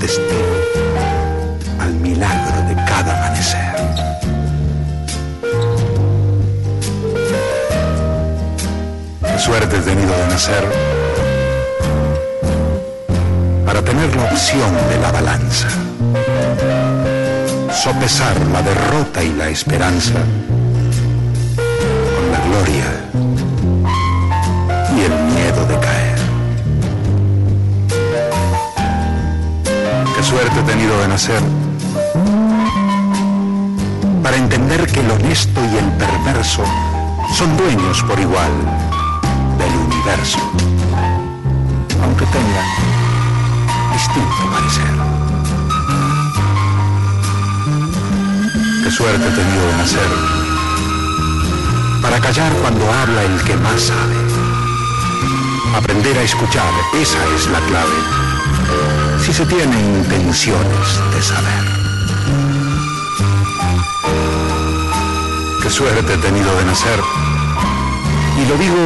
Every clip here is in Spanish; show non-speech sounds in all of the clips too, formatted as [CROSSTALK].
testigo al milagro de cada amanecer. Suerte he tenido de nacer para tener la opción de la balanza, sopesar la derrota y la esperanza suerte he tenido de nacer para entender que el honesto y el perverso son dueños por igual del universo, aunque tengan distinto parecer. Qué suerte he tenido de nacer para callar cuando habla el que más sabe. Aprender a escuchar, esa es la clave, si se tiene intenciones de saber. Qué suerte he tenido de nacer, y lo digo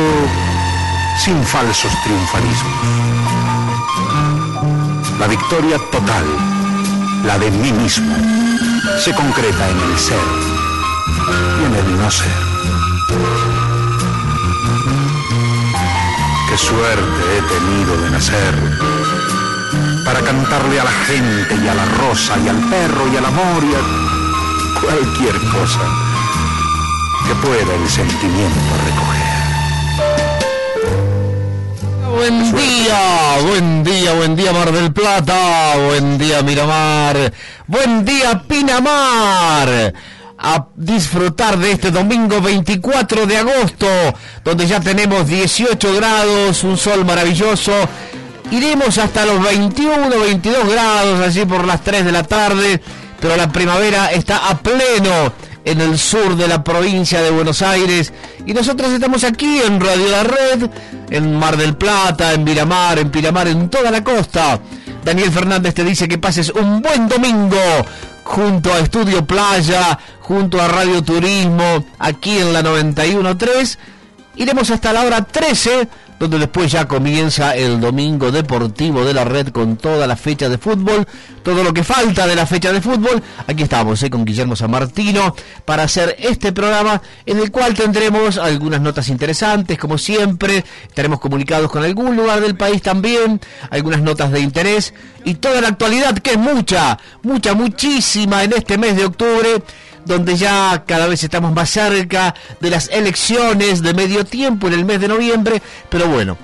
sin falsos triunfalismos. La victoria total, la de mí mismo, se concreta en el ser y en el no ser. Qué suerte he tenido de nacer para cantarle a la gente y a la rosa y al perro y al amor y a cualquier cosa que pueda el sentimiento recoger. Buen día, buen día, buen día Mar del Plata, buen día Miramar, buen día Pinamar. A disfrutar de este domingo 24 de agosto, donde ya tenemos 18 grados, un sol maravilloso. Iremos hasta los 21, 22 grados, allí por las 3 de la tarde, pero la primavera está a pleno en el sur de la provincia de Buenos Aires. Y nosotros estamos aquí en Radio La Red, en Mar del Plata, en Miramar, en Piramar, en toda la costa. Daniel Fernández te dice que pases un buen domingo junto a Estudio Playa, junto a Radio Turismo, aquí en la 91.3. Iremos hasta la hora 13 donde después ya comienza el domingo deportivo de la red con toda la fecha de fútbol, todo lo que falta de la fecha de fútbol. Aquí estamos eh, con Guillermo San Martino para hacer este programa en el cual tendremos algunas notas interesantes, como siempre, estaremos comunicados con algún lugar del país también, algunas notas de interés y toda la actualidad, que es mucha, mucha, muchísima en este mes de octubre donde ya cada vez estamos más cerca de las elecciones de medio tiempo en el mes de noviembre, pero bueno,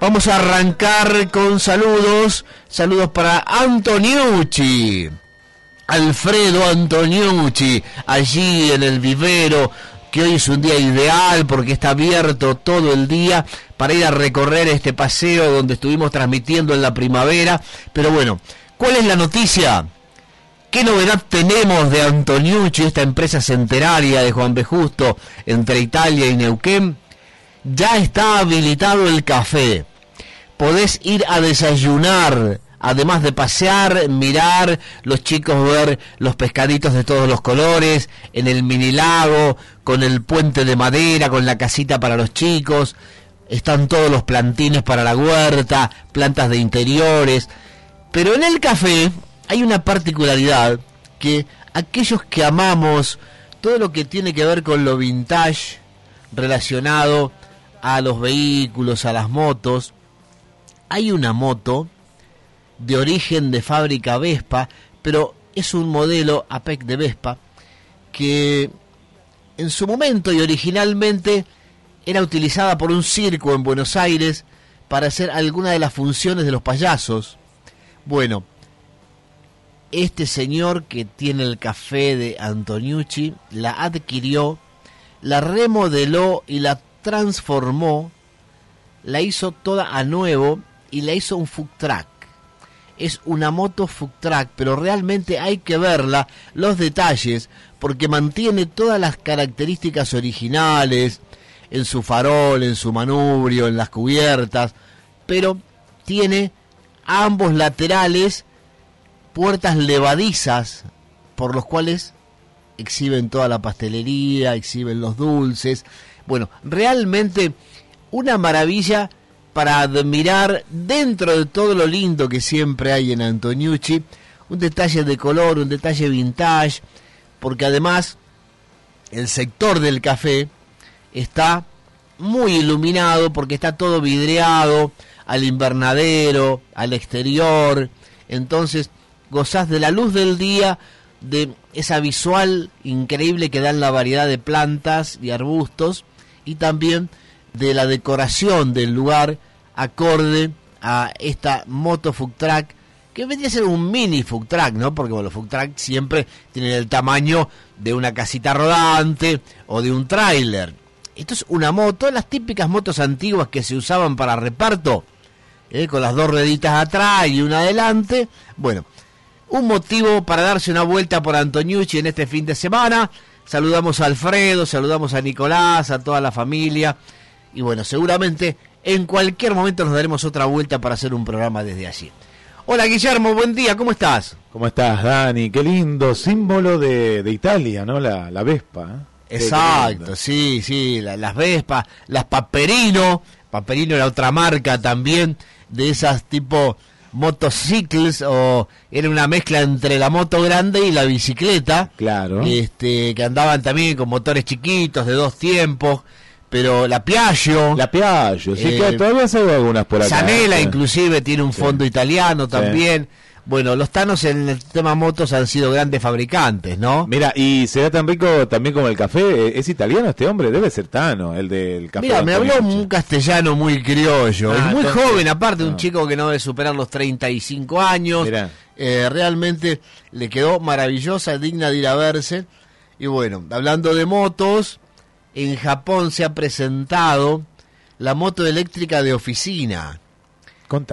vamos a arrancar con saludos, saludos para Antoniucci. Alfredo Antoniucci, allí en el vivero, que hoy es un día ideal porque está abierto todo el día para ir a recorrer este paseo donde estuvimos transmitiendo en la primavera. Pero bueno, ¿cuál es la noticia? ¿Qué novedad tenemos de Antoniucci, esta empresa centenaria de Juan B. Justo entre Italia y Neuquén? Ya está habilitado el café. Podés ir a desayunar, además de pasear, mirar, los chicos ver los pescaditos de todos los colores, en el mini lago, con el puente de madera, con la casita para los chicos. Están todos los plantines para la huerta, plantas de interiores. Pero en el café hay una particularidad que aquellos que amamos todo lo que tiene que ver con lo vintage relacionado a los vehículos, a las motos, hay una moto de origen de fábrica Vespa, pero es un modelo APEC de Vespa que en su momento y originalmente era utilizada por un circo en Buenos Aires para hacer alguna de las funciones de los payasos. Bueno, este señor que tiene el café de Antoniucci la adquirió, la remodeló y la transformó, la hizo toda a nuevo y la hizo un food. Es una moto food pero realmente hay que verla, los detalles, porque mantiene todas las características originales en su farol, en su manubrio, en las cubiertas, pero tiene ambos laterales puertas levadizas por los cuales exhiben toda la pastelería, exhiben los dulces. Bueno, realmente una maravilla para admirar dentro de todo lo lindo que siempre hay en Antoniucci, un detalle de color, un detalle vintage, porque además el sector del café está muy iluminado porque está todo vidriado al invernadero, al exterior, entonces gozás de la luz del día, de esa visual increíble que dan la variedad de plantas y arbustos y también de la decoración del lugar acorde a esta moto food track que vendría a ser un mini food ¿no? Porque bueno, los food siempre tienen el tamaño de una casita rodante o de un tráiler. Esto es una moto, las típicas motos antiguas que se usaban para reparto, ¿eh? con las dos rueditas atrás y una adelante. Bueno, un motivo para darse una vuelta por Antoniucci en este fin de semana. Saludamos a Alfredo, saludamos a Nicolás, a toda la familia. Y bueno, seguramente en cualquier momento nos daremos otra vuelta para hacer un programa desde allí. Hola Guillermo, buen día, ¿cómo estás? ¿Cómo estás, Dani? Qué lindo símbolo de, Italia, ¿no? La, Vespa. ¿eh? Exacto, sí, sí, las Vespas, las Paperino. Paperino era otra marca también de esas tipo motocicles o era una mezcla entre la moto grande y la bicicleta. Claro. Este, que andaban también con motores chiquitos de dos tiempos pero la Piaggio. La Piaggio, sí, que eh, todavía se ve algunas por acá. Sanela, inclusive, tiene un fondo italiano también. Bueno, los Tanos en el tema motos han sido grandes fabricantes, ¿no? Mira, y será tan rico también como el café. Eh, ¿Es italiano este hombre? Debe ser Tano, el del café. Mira, me habló un castellano muy criollo. Ah, es muy joven, aparte, un chico que no debe superar los 35 años. Eh, realmente le quedó maravillosa, digna de ir a verse. Y bueno, hablando de motos, en Japón se ha presentado la moto eléctrica de oficina.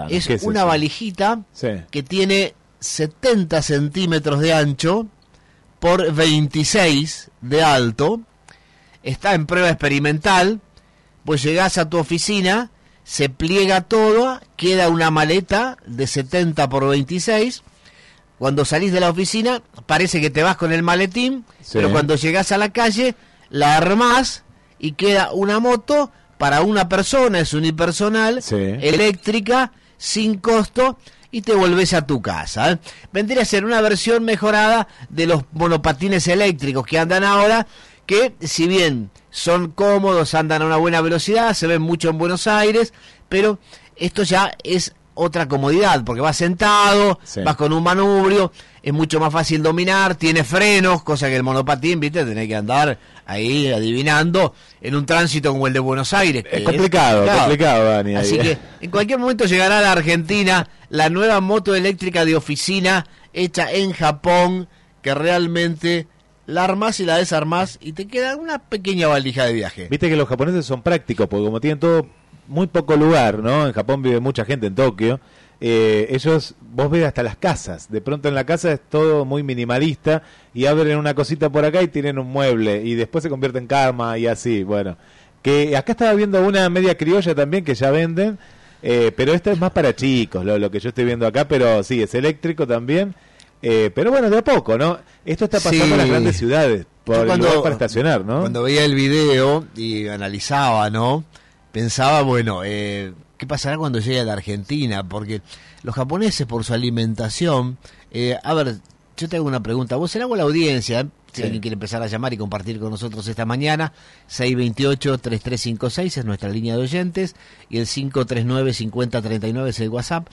Es, una valijita que tiene 70 centímetros de ancho por 26 de alto. Está en prueba experimental. Pues llegás a tu oficina, se pliega todo, queda una maleta de 70 por 26. Cuando salís de la oficina, parece que te vas con el maletín, pero cuando llegás a la calle, la armás y queda una moto para una persona, es unipersonal, eléctrica, sin costo, y te volvés a tu casa. ¿eh? Vendría a ser una versión mejorada de los monopatines eléctricos que andan ahora, que si bien son cómodos, andan a una buena velocidad, se ven mucho en Buenos Aires, pero esto ya es otra comodidad, porque vas sentado, vas con un manubrio, es mucho más fácil dominar, tiene frenos, cosa que el monopatín, viste, tenés que andar ahí adivinando en un tránsito como el de Buenos Aires. Es complicado, complicado, Dani. Así que en cualquier momento llegará a la Argentina la nueva moto eléctrica de oficina hecha en Japón, que realmente la armas y la desarmas y te queda una pequeña valija de viaje. Viste que los japoneses son prácticos, porque como tienen todo muy poco lugar, ¿no? En Japón vive mucha gente en Tokio. Eh, ellos, vos ves hasta las casas, de pronto en la casa es todo muy minimalista y abren una cosita por acá y tienen un mueble y después se convierte en cama y así, bueno. Que acá estaba viendo una media criolla también que ya venden, eh, pero esta es más para chicos, lo, que yo estoy viendo acá, pero sí, es eléctrico también. Eh, pero bueno, de a poco, ¿no? Esto está pasando en las grandes ciudades, por cuando, para estacionar, ¿no? Cuando veía el video y analizaba, ¿no? Pensaba, bueno, eh, ¿qué pasará cuando llegue a la Argentina? Porque los japoneses, por su alimentación, eh, a ver, yo te hago una pregunta, vos será la audiencia, si alguien quiere empezar a llamar y compartir con nosotros esta mañana, 628-3356 es nuestra línea de oyentes y el 539-5039 es el WhatsApp.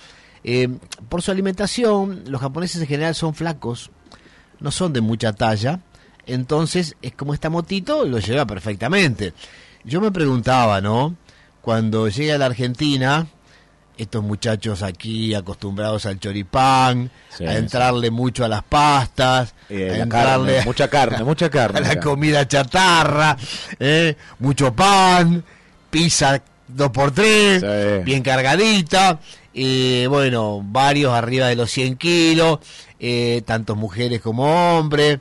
Eh, por su alimentación, los japoneses en general son flacos, no son de mucha talla, entonces es como esta motito lo lleva perfectamente. Yo me preguntaba, ¿no? Cuando llegue a la Argentina, estos muchachos aquí acostumbrados al choripán, a entrarle mucho a las pastas, eh, a entrarle mucha carne, mucha [LAUGHS] carne. A la comida chatarra, eh, mucho pan, pizza dos por tres, bien cargadita, y bueno, varios arriba de los 100 kilos, eh, tantos mujeres como hombres.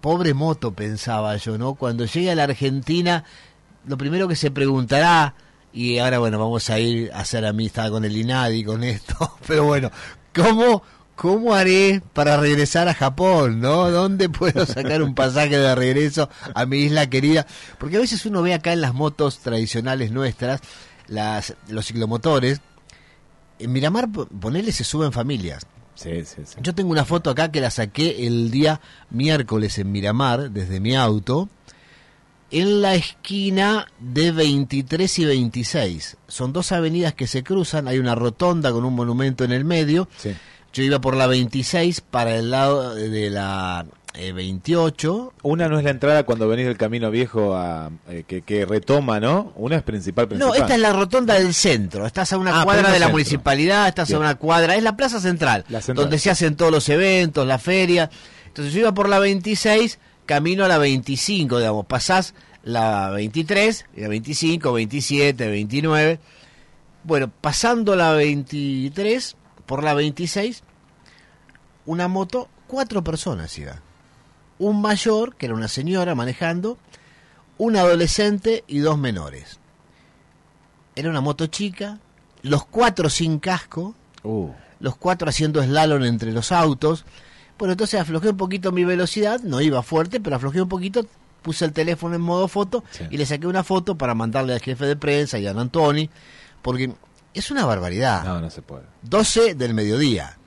pobre moto, pensaba yo, ¿no? Cuando llegue a la Argentina lo primero que se preguntará, y ahora bueno, vamos a ir a hacer amistad con el INADI con esto, [LAUGHS] pero bueno, ¿cómo, ¿cómo haré para regresar a Japón? ¿No? ¿Dónde puedo sacar un pasaje de regreso a mi isla querida? Porque a veces uno ve acá en las motos tradicionales nuestras, las, los ciclomotores, en Miramar, po- ponele, se suben familias. Sí, sí, sí. Yo tengo una foto acá que la saqué el día miércoles en Miramar, desde mi auto, en la esquina de 23 y 26. Son dos avenidas que se cruzan, hay una rotonda con un monumento en el medio. Sí. Yo iba por la 26 para el lado de la eh, 28. Una no es la entrada cuando venís del camino viejo a, eh, que, que retoma, ¿no? Una es principal, principal. No, esta es la rotonda del centro. Estás a una Ah, cuadra de la centro. municipalidad, estás Bien. a una cuadra. Es la plaza central, La central. donde se hacen todos los eventos, la feria. Entonces yo iba por la 26, camino a la 25, digamos. Pasás la 23, y la 25, 27, 29. Bueno, pasando la 23, por la 26, una moto, cuatro personas iba. Un mayor, que era una señora manejando, un adolescente y dos menores. Era una moto chica, los cuatro sin casco, Uh, los cuatro haciendo slalom entre los autos. Bueno, entonces aflojé un poquito mi velocidad, no iba fuerte, pero aflojé un poquito, puse el teléfono en modo foto Sí. y le saqué una foto para mandarle al jefe de prensa y a Antoni, porque es una barbaridad. no, no se puede. 12 del mediodía.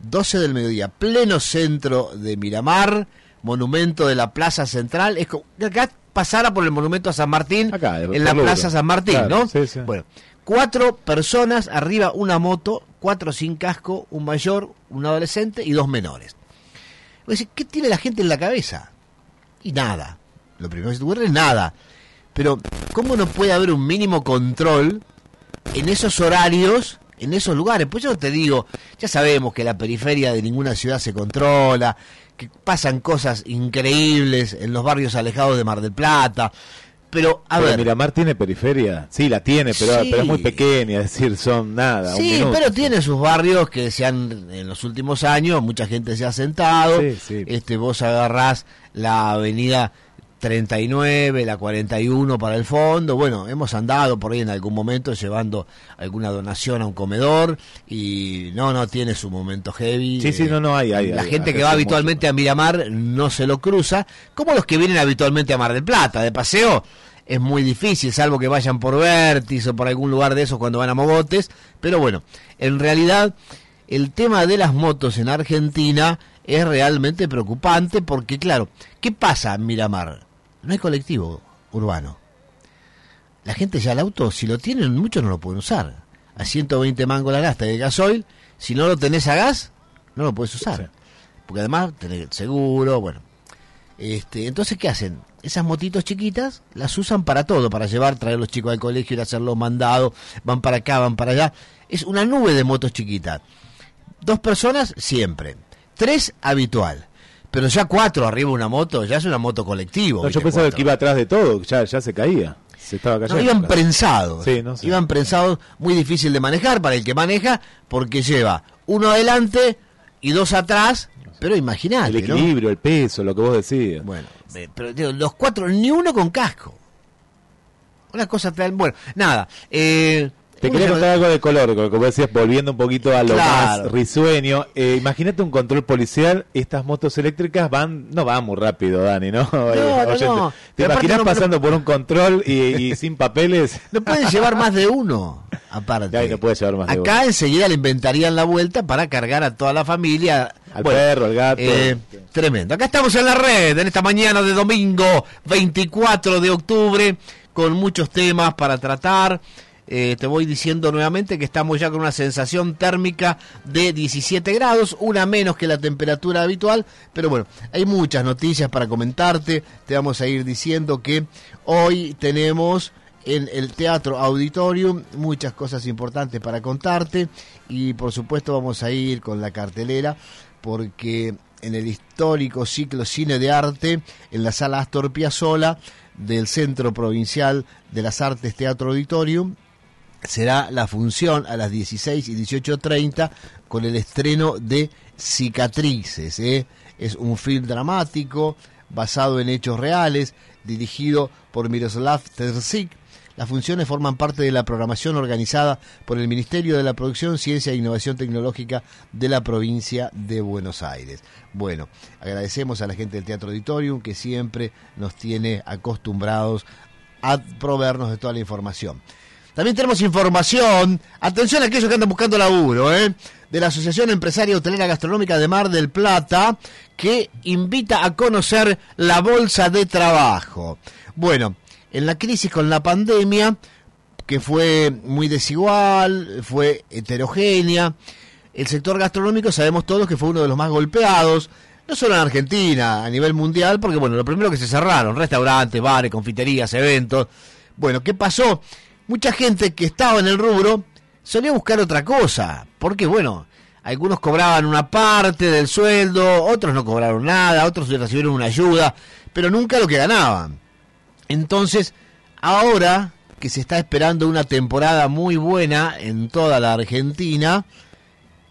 12 del mediodía, pleno centro de Miramar, monumento de la Plaza Central. Es como que acá pasara por el monumento a San Martín, Acá, en la. Plaza San Martín, Claro, ¿no? sí, sí. Bueno, cuatro personas, arriba una moto, cuatro sin casco, un mayor, un adolescente y dos menores. ¿qué tiene la gente en la cabeza? Y nada. Lo primero que se te es nada. Pero, ¿cómo no puede haber un mínimo control en esos horarios, en esos lugares? Pues yo te digo, ya sabemos que la periferia de ninguna ciudad se controla, que pasan cosas increíbles en los barrios alejados de Mar del Plata. Pero, a Pero ver. Miramar tiene periferia. Sí, la tiene, pero, Sí. pero es muy pequeña, es decir, son nada. Sí, pero tiene sus barrios que se han, en los últimos años, mucha gente se ha sentado. Sí, sí. Este, vos agarrás la avenida 39, la 41 para el fondo. Bueno, hemos andado por ahí en algún momento llevando alguna donación a un comedor y no, no tiene su momento heavy. Sí, sí, no, no, hay, hay, La hay, gente hay, que va habitualmente mucho. a Miramar no se lo cruza, como los que vienen habitualmente a Mar del Plata. De paseo es muy difícil, salvo que vayan por Vertis o por algún lugar de esos cuando van a Mogotes. Pero bueno, en realidad el tema de las motos en Argentina es realmente preocupante porque, claro, ¿qué pasa en Miramar? No hay colectivo urbano. La gente ya el auto, si lo tienen, muchos no lo pueden usar. A 120 mangos la gasta de gasoil, si no lo tenés a gas, no lo puedes usar. Sí. Porque además tenés el seguro, bueno. Este, entonces, ¿qué hacen? Esas motitos chiquitas las usan para todo, para llevar, traer a los chicos al colegio, ir a hacer los mandados, van para acá, van para allá. Es una nube de motos chiquitas. Dos personas, siempre. Tres, habitual. Pero ya cuatro arriba de una moto, ya es una moto colectivo. No, yo pensaba Cuatro. que iba atrás de todo, ya, ya se caía. Se estaba cayendo. No, iban claro. prensados. Sí, no sé. Iban prensados, muy difícil de manejar para el que maneja, porque lleva uno adelante y dos atrás. Pero imagínate, El ¿no? equilibrio, el peso, lo que vos decías. Bueno, eh, pero digo, los cuatro, ni uno con casco. Una cosa tal. Bueno, nada. Eh, Te uno quería contar algo de color, como decías, volviendo un poquito a lo Claro. más risueño. Eh, imagínate un control policial, estas motos eléctricas van, no van muy rápido, Dani, ¿no? [LAUGHS] no, Oyente. no. ¿Te imaginas no- pasando por un control y, y sin papeles? [LAUGHS] No pueden llevar más de uno, aparte. Ay, no puede llevar más de Acá enseguida le inventarían la vuelta para cargar a toda la familia. Al perro, al gato. eh, tremendo. Acá estamos en la red, en esta mañana de domingo 24 de octubre, con muchos temas para tratar. Eh, te voy diciendo nuevamente que estamos ya con una sensación térmica de 17 grados, una menos que la temperatura habitual, pero bueno, hay muchas noticias para comentarte. Te vamos a ir diciendo que hoy tenemos en el Teatro Auditorium muchas cosas importantes para contarte y por supuesto vamos a ir con la cartelera porque en el histórico ciclo Cine de Arte en la sala Astor Piazzolla del Centro Provincial de las Artes Teatro Auditorium será la función a las 16 y 18.30 con el estreno de Cicatrices. ¿eh? Es un film dramático basado en hechos reales, dirigido por Miroslav Terzik. Las funciones forman parte de la programación organizada por el Ministerio de la Producción, Ciencia e Innovación Tecnológica de la provincia de Buenos Aires. Bueno, agradecemos a la gente del Teatro Auditorium que siempre nos tiene acostumbrados a proveernos de toda la información. También tenemos información, atención a aquellos que andan buscando laburo, ¿eh? de la Asociación Empresaria Hotelera Gastronómica de Mar del Plata, que invita a conocer la bolsa de trabajo. Bueno, en la crisis con la pandemia, que fue muy desigual, fue heterogénea, el sector gastronómico sabemos todos que fue uno de los más golpeados, no solo en Argentina, a nivel mundial, porque bueno, lo primero que se cerraron, restaurantes, bares, confiterías, eventos. Bueno, ¿qué pasó? Mucha gente que estaba en el rubro solía buscar otra cosa, porque bueno, algunos cobraban una parte del sueldo, otros no cobraron nada, otros recibieron una ayuda, pero nunca lo que ganaban. Entonces, ahora que se está esperando una temporada muy buena en toda la Argentina,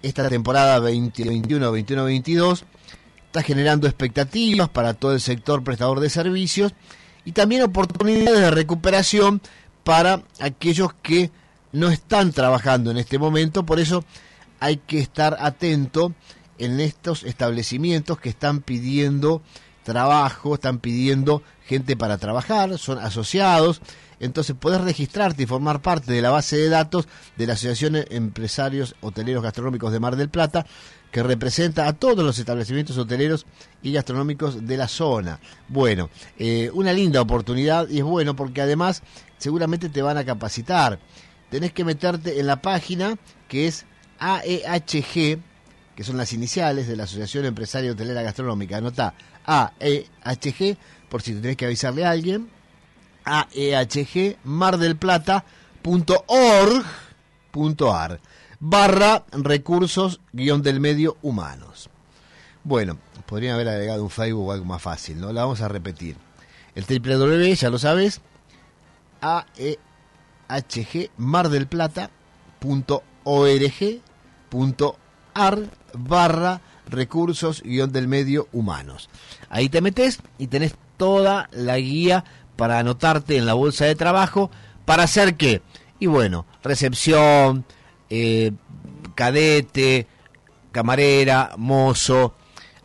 esta temporada 2021-21-22 está generando expectativas para todo el sector prestador de servicios y también oportunidades de recuperación para aquellos que no están trabajando en este momento, por eso hay que estar atento en estos establecimientos que están pidiendo trabajo, están pidiendo gente para trabajar, son asociados, entonces puedes registrarte y formar parte de la base de datos de la Asociación de Empresarios Hoteleros Gastronómicos de Mar del Plata, que representa a todos los establecimientos hoteleros y gastronómicos de la zona. Bueno, eh, una linda oportunidad y es bueno porque además seguramente te van a capacitar. Tenés que meterte en la página que es AEHG, que son las iniciales de la Asociación Empresaria Hotelera Gastronómica. Anota AEHG, por si tenés que avisarle a alguien. AEHG mardelplata.org.ar barra recursos guion del medio humanos. Bueno, podrían haber agregado un Facebook o algo más fácil, ¿no? La vamos a repetir. El www, ya lo sabes, aehg mardelplata.org.ar barra recursos guion del medio humanos. Ahí te metes y tenés toda la guía para anotarte en la bolsa de trabajo para hacer qué. Y bueno, recepción, eh, cadete, camarera, mozo,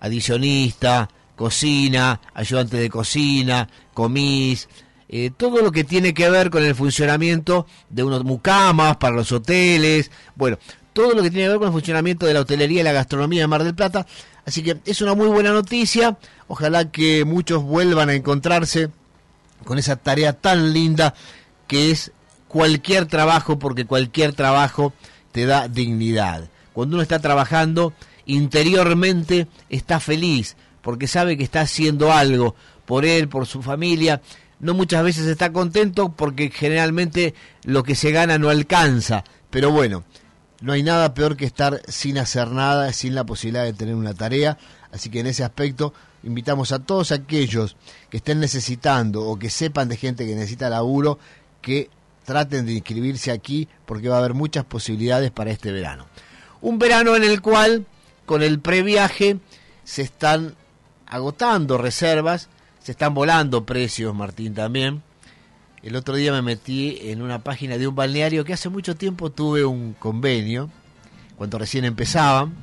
adicionista, cocina, ayudante de cocina, comis, eh, todo lo que tiene que ver con el funcionamiento de unos mucamas para los hoteles, bueno, todo lo que tiene que ver con el funcionamiento de la hotelería y la gastronomía de Mar del Plata. Así que es una muy buena noticia, ojalá que muchos vuelvan a encontrarse con esa tarea tan linda que es cualquier trabajo, porque cualquier trabajo te da dignidad. Cuando uno está trabajando, interiormente está feliz, porque sabe que está haciendo algo por él, por su familia. No muchas veces está contento porque generalmente lo que se gana no alcanza. Pero bueno, no hay nada peor que estar sin hacer nada, sin la posibilidad de tener una tarea. Así que en ese aspecto invitamos a todos aquellos que estén necesitando o que sepan de gente que necesita laburo que traten de inscribirse aquí porque va a haber muchas posibilidades para este verano. Un verano en el cual con el previaje se están agotando reservas, se están volando precios, Martín también. El otro día me metí en una página de un balneario que hace mucho tiempo tuve un convenio, cuando recién empezaban.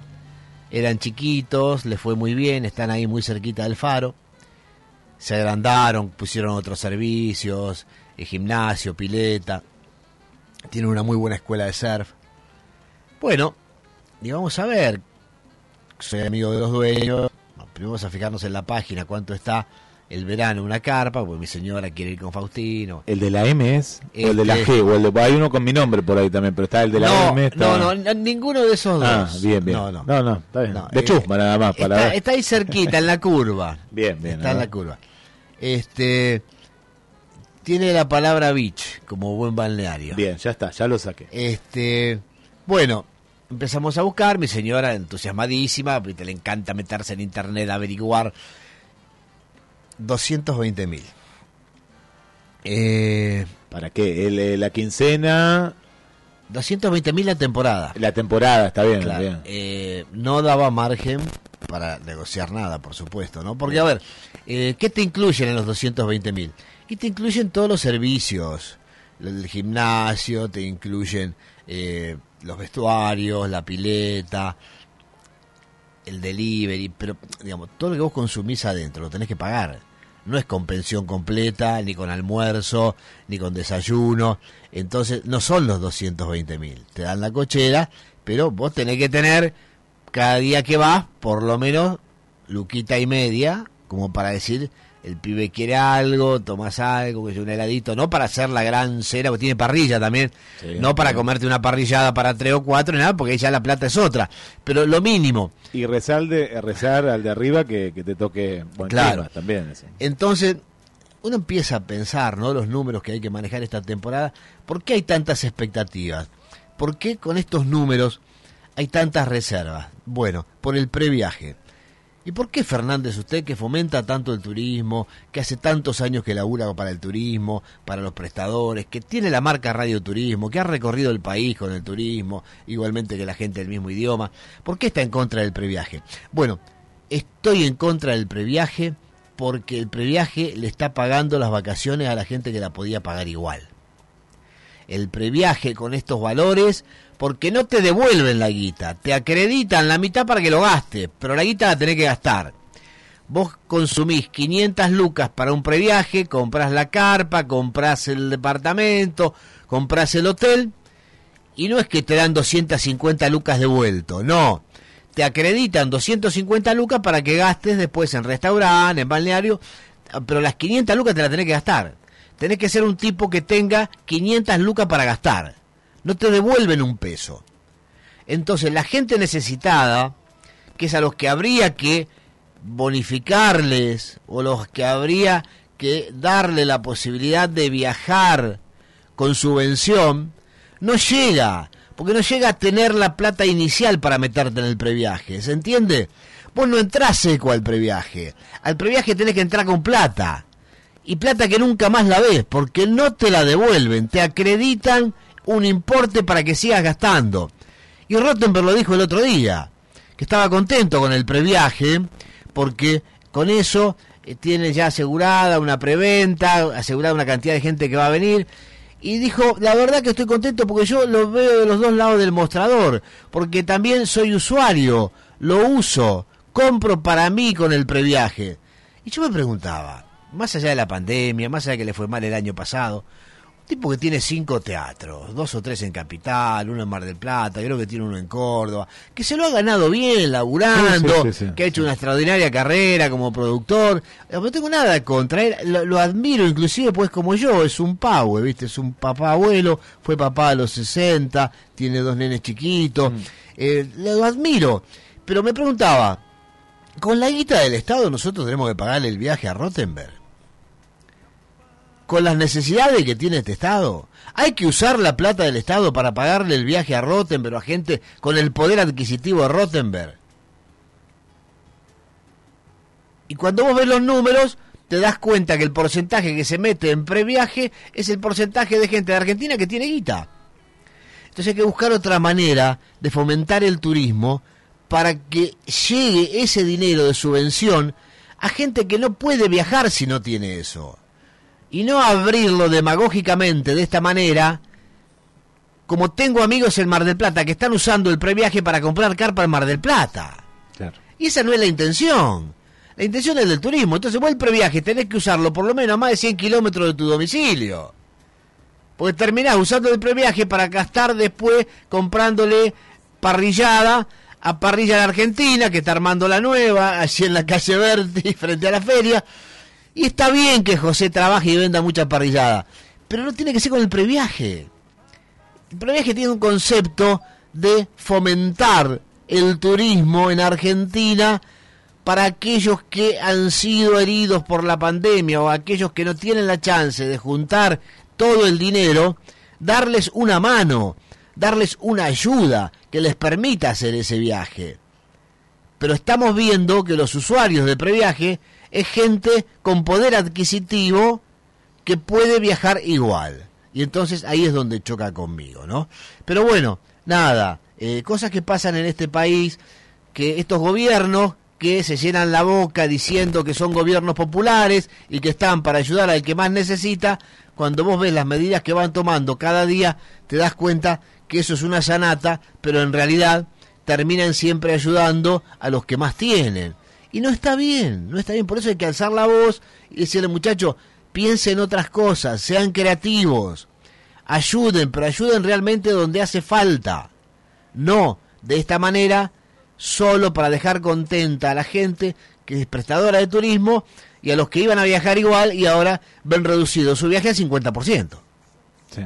Eran chiquitos, les fue muy bien, están ahí muy cerquita del faro. Se agrandaron, pusieron otros servicios, gimnasio, pileta, tiene una muy buena escuela de surf. Bueno, y vamos a ver, soy amigo de los dueños, vamos a fijarnos en la página cuánto está el verano una carpa, porque mi señora quiere ir con Faustino. ¿El de la M es? ¿O el de la este G? ¿O el de, hay uno con mi nombre por ahí también, pero está el de la M. No, no, ninguno de esos ah, dos. Ah, bien, bien. No, no, no, no está bien. de chusma nada más. Para está, está, ahí cerquita, en la curva. [LAUGHS] Bien, bien. Está en la curva. Este tiene la palabra beach como buen balneario. Bien, ya está, ya lo saqué. Este, bueno, empezamos a buscar, mi señora entusiasmadísima, porque le encanta meterse en internet a averiguar 220 mil. Eh, ¿Para qué? El, la quincena... 220 mil la temporada. La temporada, está bien. bien. Eh, no daba margen para negociar nada, por supuesto, ¿no? Porque, a ver, eh, ¿qué te incluyen en los 220 mil? Y te incluyen todos los servicios, el gimnasio, te incluyen eh, los vestuarios, la pileta, el delivery, pero digamos, todo lo que vos consumís adentro lo tenés que pagar. no es con pensión completa, ni con almuerzo, ni con desayuno. Entonces no son los 220 mil. Te dan la cochera, pero vos tenés que tener cada día que vas por lo menos luquita y media, como para decir, el pibe quiere algo, tomas algo, que es un heladito, no para hacer la gran cena, porque tiene parrilla también, no para comerte una parrillada para tres o cuatro, nada, porque ya la plata es otra, pero lo mínimo. Y rezar, de, rezar al de arriba que, te toque buen claro. también. Entonces, uno empieza a pensar, ¿no? Los números que hay que manejar esta temporada, ¿por qué hay tantas expectativas? ¿Por qué con estos números hay tantas reservas? Bueno, por el previaje. ¿Y por qué Fernández, usted que fomenta tanto el turismo, que hace tantos años que labura para el turismo, para los prestadores, que tiene la marca Radio Turismo, que ha recorrido el país con el turismo, igualmente que la gente del mismo idioma, ¿por qué está en contra del previaje? Bueno, estoy en contra del previaje porque el previaje le está pagando las vacaciones a la gente que la podía pagar igual. El previaje con estos valores porque no te devuelven la guita, te acreditan la mitad para que lo gastes, pero la guita la tenés que gastar. Vos consumís 500 lucas para un previaje, compras la carpa, compras el departamento, compras el hotel, y no es que te dan 250 lucas de vuelto, no. Te acreditan 250 lucas para que gastes después en restaurante, en balneario, pero las 500 lucas te las tenés que gastar. Tenés que ser un tipo que tenga 500 lucas para gastar no te devuelven un peso. Entonces la gente necesitada, que es a los que habría que bonificarles o los que habría que darle la posibilidad de viajar con subvención, no llega, porque no llega a tener la plata inicial para meterte en el previaje, ¿se entiende? Vos no entrás seco al previaje, al previaje tenés que entrar con plata, y plata que nunca más la ves, porque no te la devuelven, te acreditan un importe para que sigas gastando. Y Rottenberg lo dijo el otro día, que estaba contento con el previaje, porque con eso eh, tiene ya asegurada una preventa, asegurada una cantidad de gente que va a venir. Y dijo, la verdad que estoy contento porque yo lo veo de los dos lados del mostrador, porque también soy usuario, lo uso, compro para mí con el previaje. Y yo me preguntaba, más allá de la pandemia, más allá de que le fue mal el año pasado, tipo que tiene cinco teatros, dos o tres en Capital, uno en Mar del Plata, creo que tiene uno en Córdoba, que se lo ha ganado bien, laburando, que ha hecho una extraordinaria carrera como productor. No tengo nada contra él, lo, admiro inclusive pues como yo, es un pavo, ¿viste? Es un papá abuelo, fue papá a los 60, tiene dos nenes chiquitos, mm. eh, lo admiro. Pero me preguntaba, con la guita del Estado nosotros tenemos que pagarle el viaje a Rottenberg con las necesidades que tiene este Estado. Hay que usar la plata del Estado para pagarle el viaje a Rottenberg a gente con el poder adquisitivo de Rottenberg. Y cuando vos ves los números, te das cuenta que el porcentaje que se mete en previaje es el porcentaje de gente de Argentina que tiene guita. Entonces hay que buscar otra manera de fomentar el turismo para que llegue ese dinero de subvención a gente que no puede viajar si no tiene eso y no abrirlo demagógicamente de esta manera, como tengo amigos en Mar del Plata que están usando el previaje para comprar carpa en Mar del Plata. Y esa no es la intención. La intención es del turismo. Entonces vos el previaje tenés que usarlo por lo menos a más de 100 kilómetros de tu domicilio. Porque terminás usando el previaje para gastar después comprándole parrillada a Parrilla de Argentina, que está armando la nueva, allí en la calle Verti, [LAUGHS] frente a la feria y está bien que José trabaje y venda mucha parrillada, pero no tiene que ser con el previaje. El previaje tiene un concepto de fomentar el turismo en Argentina para aquellos que han sido heridos por la pandemia o aquellos que no tienen la chance de juntar todo el dinero, darles una mano, darles una ayuda que les permita hacer ese viaje. Pero estamos viendo que los usuarios de previaje es gente con poder adquisitivo que puede viajar igual. Y entonces ahí es donde choca conmigo, ¿no? Pero bueno, nada, eh, cosas que pasan en este país, que estos gobiernos que se llenan la boca diciendo que son gobiernos populares y que están para ayudar al que más necesita, cuando vos ves las medidas que van tomando cada día, te das cuenta que eso es una sanata, pero en realidad terminan siempre ayudando a los que más tienen Y no está bien, no está bien. Por eso hay que alzar la voz y decirle, muchachos, piensen en otras cosas, sean creativos, ayuden, pero ayuden realmente donde hace falta. No de esta manera, solo para dejar contenta a la gente que es prestadora de turismo y a los que iban a viajar igual y ahora ven reducido su viaje al 50%. Sí.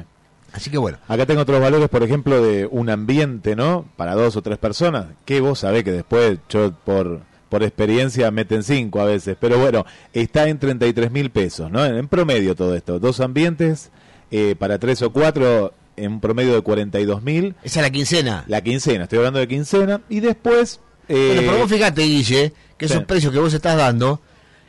Así que bueno. Acá tengo otros valores, por ejemplo, de un ambiente, ¿no? Para dos o tres personas, que vos sabés que después, yo por, por experiencia, meten cinco a veces, pero bueno, está en 33 mil pesos, ¿no? En, promedio todo esto. Dos ambientes eh, para tres o cuatro en un promedio de 42 mil. Esa es la quincena. La quincena, estoy hablando de quincena. Y después... Eh, bueno, pero vos fíjate, Guille, que esos precios que vos estás dando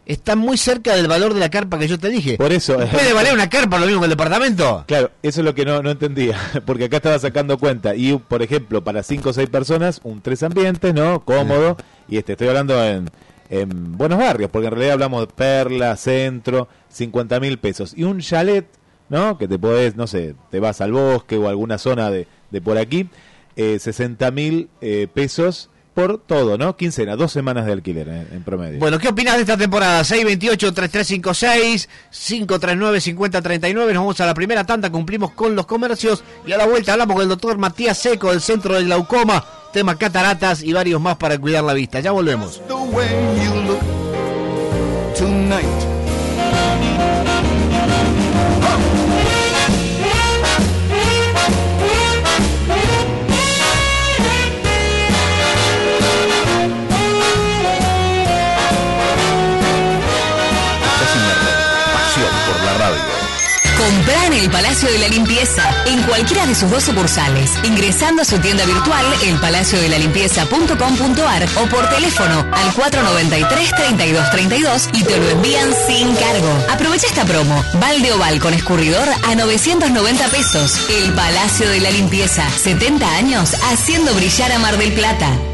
están muy cerca del valor de la carpa que yo te dije. Por eso. ¿Puede valer una carpa lo mismo que el departamento? Claro, eso es lo que no, no entendía. [LAUGHS] Porque acá estaba sacando cuenta. Y, por ejemplo, para 5 o 6 personas, un tres ambientes, ¿no? Cómodo. Y este, estoy hablando en, en buenos barrios, porque en realidad hablamos de Perla, Centro, 50 mil pesos. Y un chalet ¿no? Que te podés, no sé, te vas al bosque o alguna zona de, de por aquí, eh, 60 mil eh, pesos por todo, ¿no? Quincena, dos semanas de alquiler en, promedio. Bueno, ¿qué opinas de esta temporada? 628-3356, 539-5039. Nos vamos a la primera tanda, cumplimos con los comercios y a la vuelta hablamos con el doctor Matías Seco del Centro del Glaucoma, tema cataratas y varios más para cuidar la vista. Ya volvemos. El Palacio de la Limpieza, en cualquiera de sus dos sucursales, ingresando a su tienda virtual elpalaciodelalimpieza.com.ar o por teléfono al 493-3232 y te lo envían sin cargo. Aprovecha esta promo. Balde oval con escurridor a 990 pesos. El Palacio de la Limpieza, 70 años haciendo brillar a Mar del Plata.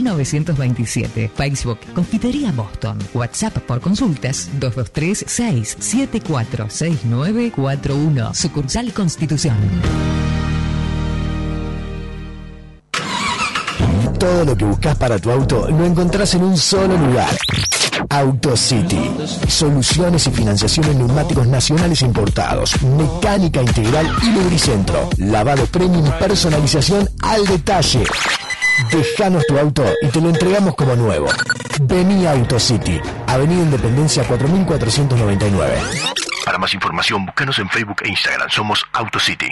1927. Facebook Confitería Boston. WhatsApp por consultas 223 674 6941. Sucursal Constitución. Todo lo que buscas para tu auto lo encontrás en un solo lugar. AutoCity. Soluciones y financiación en neumáticos nacionales importados. Mecánica integral y lubricentro. Lavado premium personalización al detalle. Dejanos tu auto y te lo entregamos como nuevo. Vení a AutoCity, Avenida Independencia 4499. Para más información, búscanos en Facebook e Instagram. Somos AutoCity.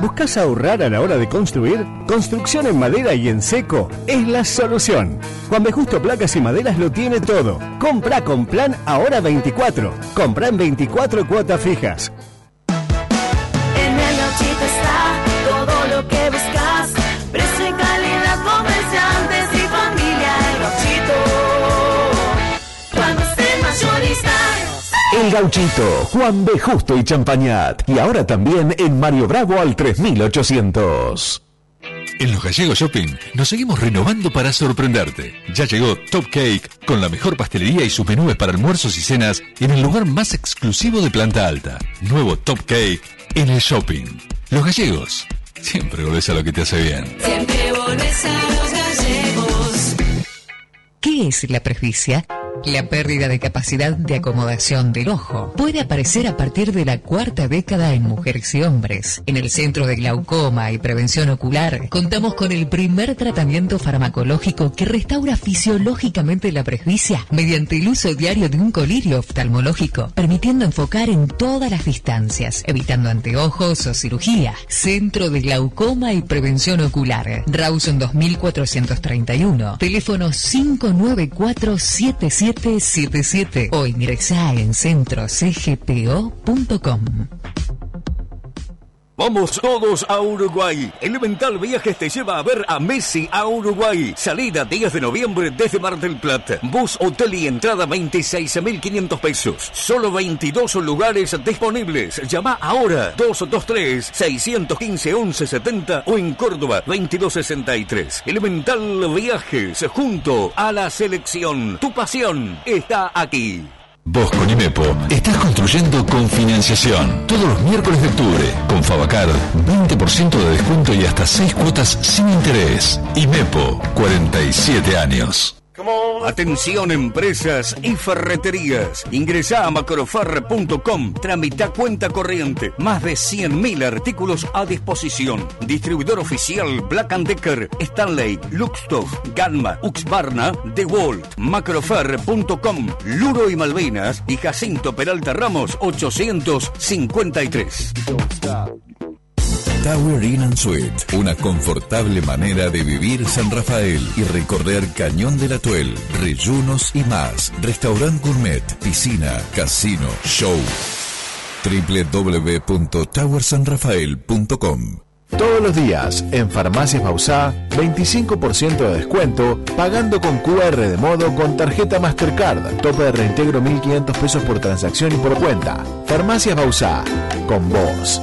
¿Buscas ahorrar a la hora de construir? Construcción en madera y en seco es la solución. Juan B. Justo Placas y Maderas lo tiene todo. Compra con plan ahora 24. Compra en 24 cuotas fijas. El Gauchito, Juan B. Justo y Champañat. Y ahora también en Mario Bravo al 3800. En los Gallegos Shopping nos seguimos renovando para sorprenderte. Ya llegó Top Cake con la mejor pastelería y sus menús para almuerzos y cenas en el lugar más exclusivo de planta alta. Nuevo Top Cake en el shopping. Los Gallegos. Siempre volvés a lo que te hace bien. Siempre volvés a los gallegos. ¿Qué es la presbicia? La pérdida de capacidad de acomodación del ojo puede aparecer a partir de la cuarta década en mujeres y hombres. En el Centro de Glaucoma y Prevención Ocular contamos con el primer tratamiento farmacológico que restaura fisiológicamente la presbicia mediante el uso diario de un colirio oftalmológico, permitiendo enfocar en todas las distancias, evitando anteojos o cirugía. Centro de Glaucoma y Prevención Ocular. Rawson 2431. Teléfono 59477 777 o ingresa en centrocgpo.com. Vamos todos a Uruguay. Elemental Viajes te lleva a ver a Messi a Uruguay. Salida 10 de noviembre desde Mar del Plata. Bus, hotel y entrada 26.500 pesos. Solo 22 lugares disponibles. Llama ahora 223-615-1170 o en Córdoba 2263. Elemental Viajes junto a la selección. Tu pasión está aquí. Vos con IMEPO estás construyendo con financiación. Todos los miércoles de octubre, con Fabacar, 20% de descuento y hasta 6 cuotas sin interés. IMEPO, 47 años. Atención empresas y ferreterías. Ingresa a macrofarre.com. Tramita cuenta corriente. Más de 100.000 artículos a disposición. Distribuidor oficial Black Decker, Stanley, Luxtoff, Gamma, Uxbarna, DeWalt, macrofarre.com. Luro y Malvinas y Jacinto Peralta Ramos 853. Tower Inn and Suite, una confortable manera de vivir San Rafael y recorrer Cañón de la Tuel, Reyunos y más. Restaurant gourmet, piscina, casino, show. www.towersanrafael.com Todos los días en Farmacias Bausá, 25% de descuento, pagando con QR de modo con tarjeta Mastercard. Tope de reintegro 1.500 pesos por transacción y por cuenta. Farmacias Bausá, con vos.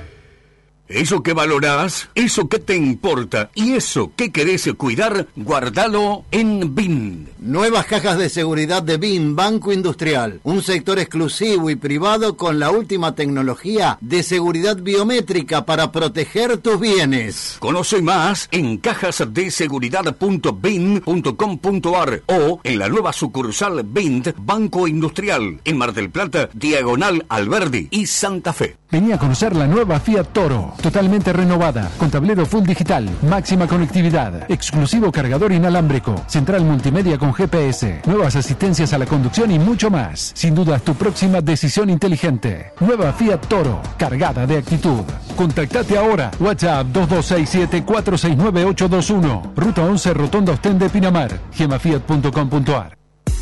Eso que valorás, eso que te importa y eso que querés cuidar, guardalo en BIN. Nuevas cajas de seguridad de BIN Banco Industrial, un sector exclusivo y privado con la última tecnología de seguridad biométrica para proteger tus bienes. Conoce más en cajasdeseguridad.bin.com.ar o en la nueva sucursal BIND Banco Industrial en Mar del Plata, Diagonal Alberdi y Santa Fe. Venía a conocer la nueva Fiat Toro, totalmente renovada, con tablero full digital, máxima conectividad, exclusivo cargador inalámbrico, central multimedia con GPS, nuevas asistencias a la conducción y mucho más. Sin duda, tu próxima decisión inteligente. Nueva Fiat Toro, cargada de actitud. Contactate ahora. WhatsApp 2267-469821. Ruta 11 Rotonda Ostén de Pinamar. gemafiat.com.ar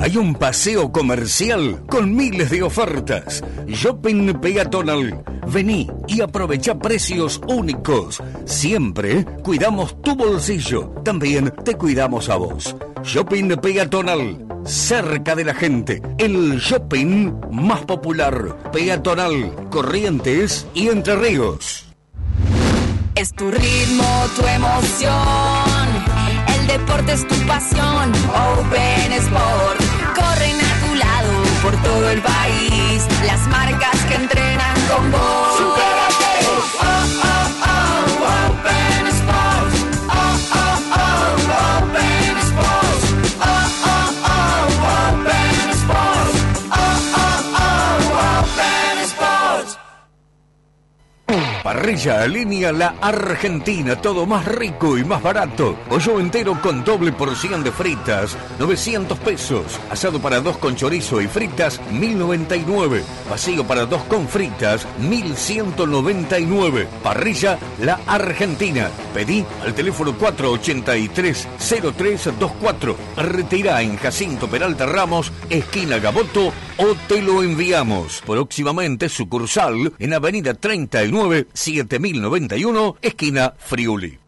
Hay un paseo comercial con miles de ofertas. Shopping Peatonal. Vení y aprovecha precios únicos. Siempre cuidamos tu bolsillo. También te cuidamos a vos. Shopping Peatonal. Cerca de la gente. El shopping más popular. Peatonal. Corrientes y Entre Ríos. Es tu ritmo, tu emoción. Deporte es tu pasión. Open Sport. Corren a tu lado por todo el país. Las marcas que entrenan con vos. Parrilla Línea La Argentina, todo más rico y más barato. Pollo entero con doble porción de fritas, 900 pesos. Asado para dos con chorizo y fritas, 1099. Vacío para dos con fritas, 1199. Parrilla La Argentina. Pedí al teléfono 483-0324. Retira en Jacinto Peralta Ramos, esquina Gaboto, o te lo enviamos. Próximamente sucursal en Avenida 39 7091, esquina Friuli.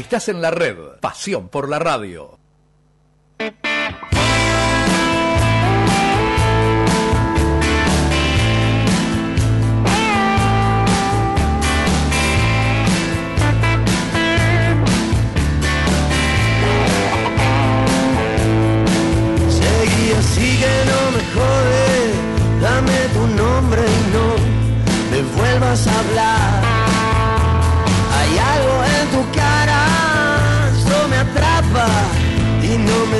Estás en la red. Pasión por la radio. Así que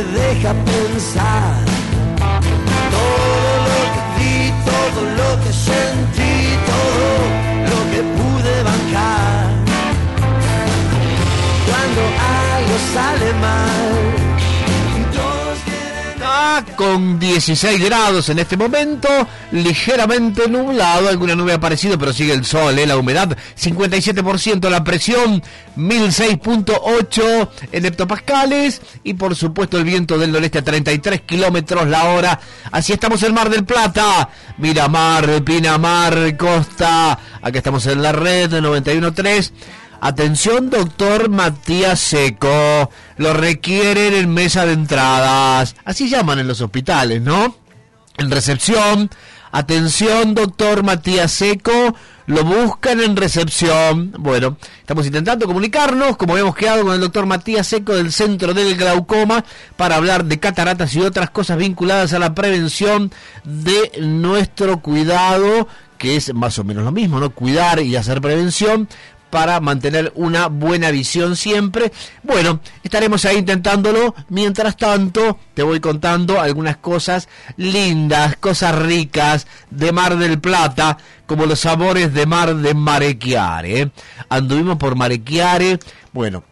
deja pensar. Todo lo que vi, todo lo que sentí, todo lo que pude bancar. Cuando algo sale mal. Con 16 grados en este momento, ligeramente nublado, alguna nube ha aparecido, pero sigue el sol, ¿eh? la humedad 57%, la presión 1006.8 en hectopascales y por supuesto el viento del noreste a 33 kilómetros la hora. Así estamos en Mar del Plata, Miramar, Pinamar, Costa, acá estamos en la red 91.3. Atención, doctor Matías Seco. Lo requieren en mesa de entradas. Así llaman en los hospitales, ¿no? En recepción. Atención, doctor Matías Seco. Lo buscan en recepción. Bueno, estamos intentando comunicarnos, como habíamos quedado con el doctor Matías Seco del Centro del Glaucoma, para hablar de cataratas y otras cosas vinculadas a la prevención de nuestro cuidado, que es más o menos lo mismo, ¿no? Cuidar y hacer prevención para mantener una buena visión siempre. Bueno, estaremos ahí intentándolo. Mientras tanto, te voy contando algunas cosas lindas, cosas ricas de Mar del Plata, como los sabores de mar de Marequiare. ¿eh? Anduvimos por Marequiare. Bueno,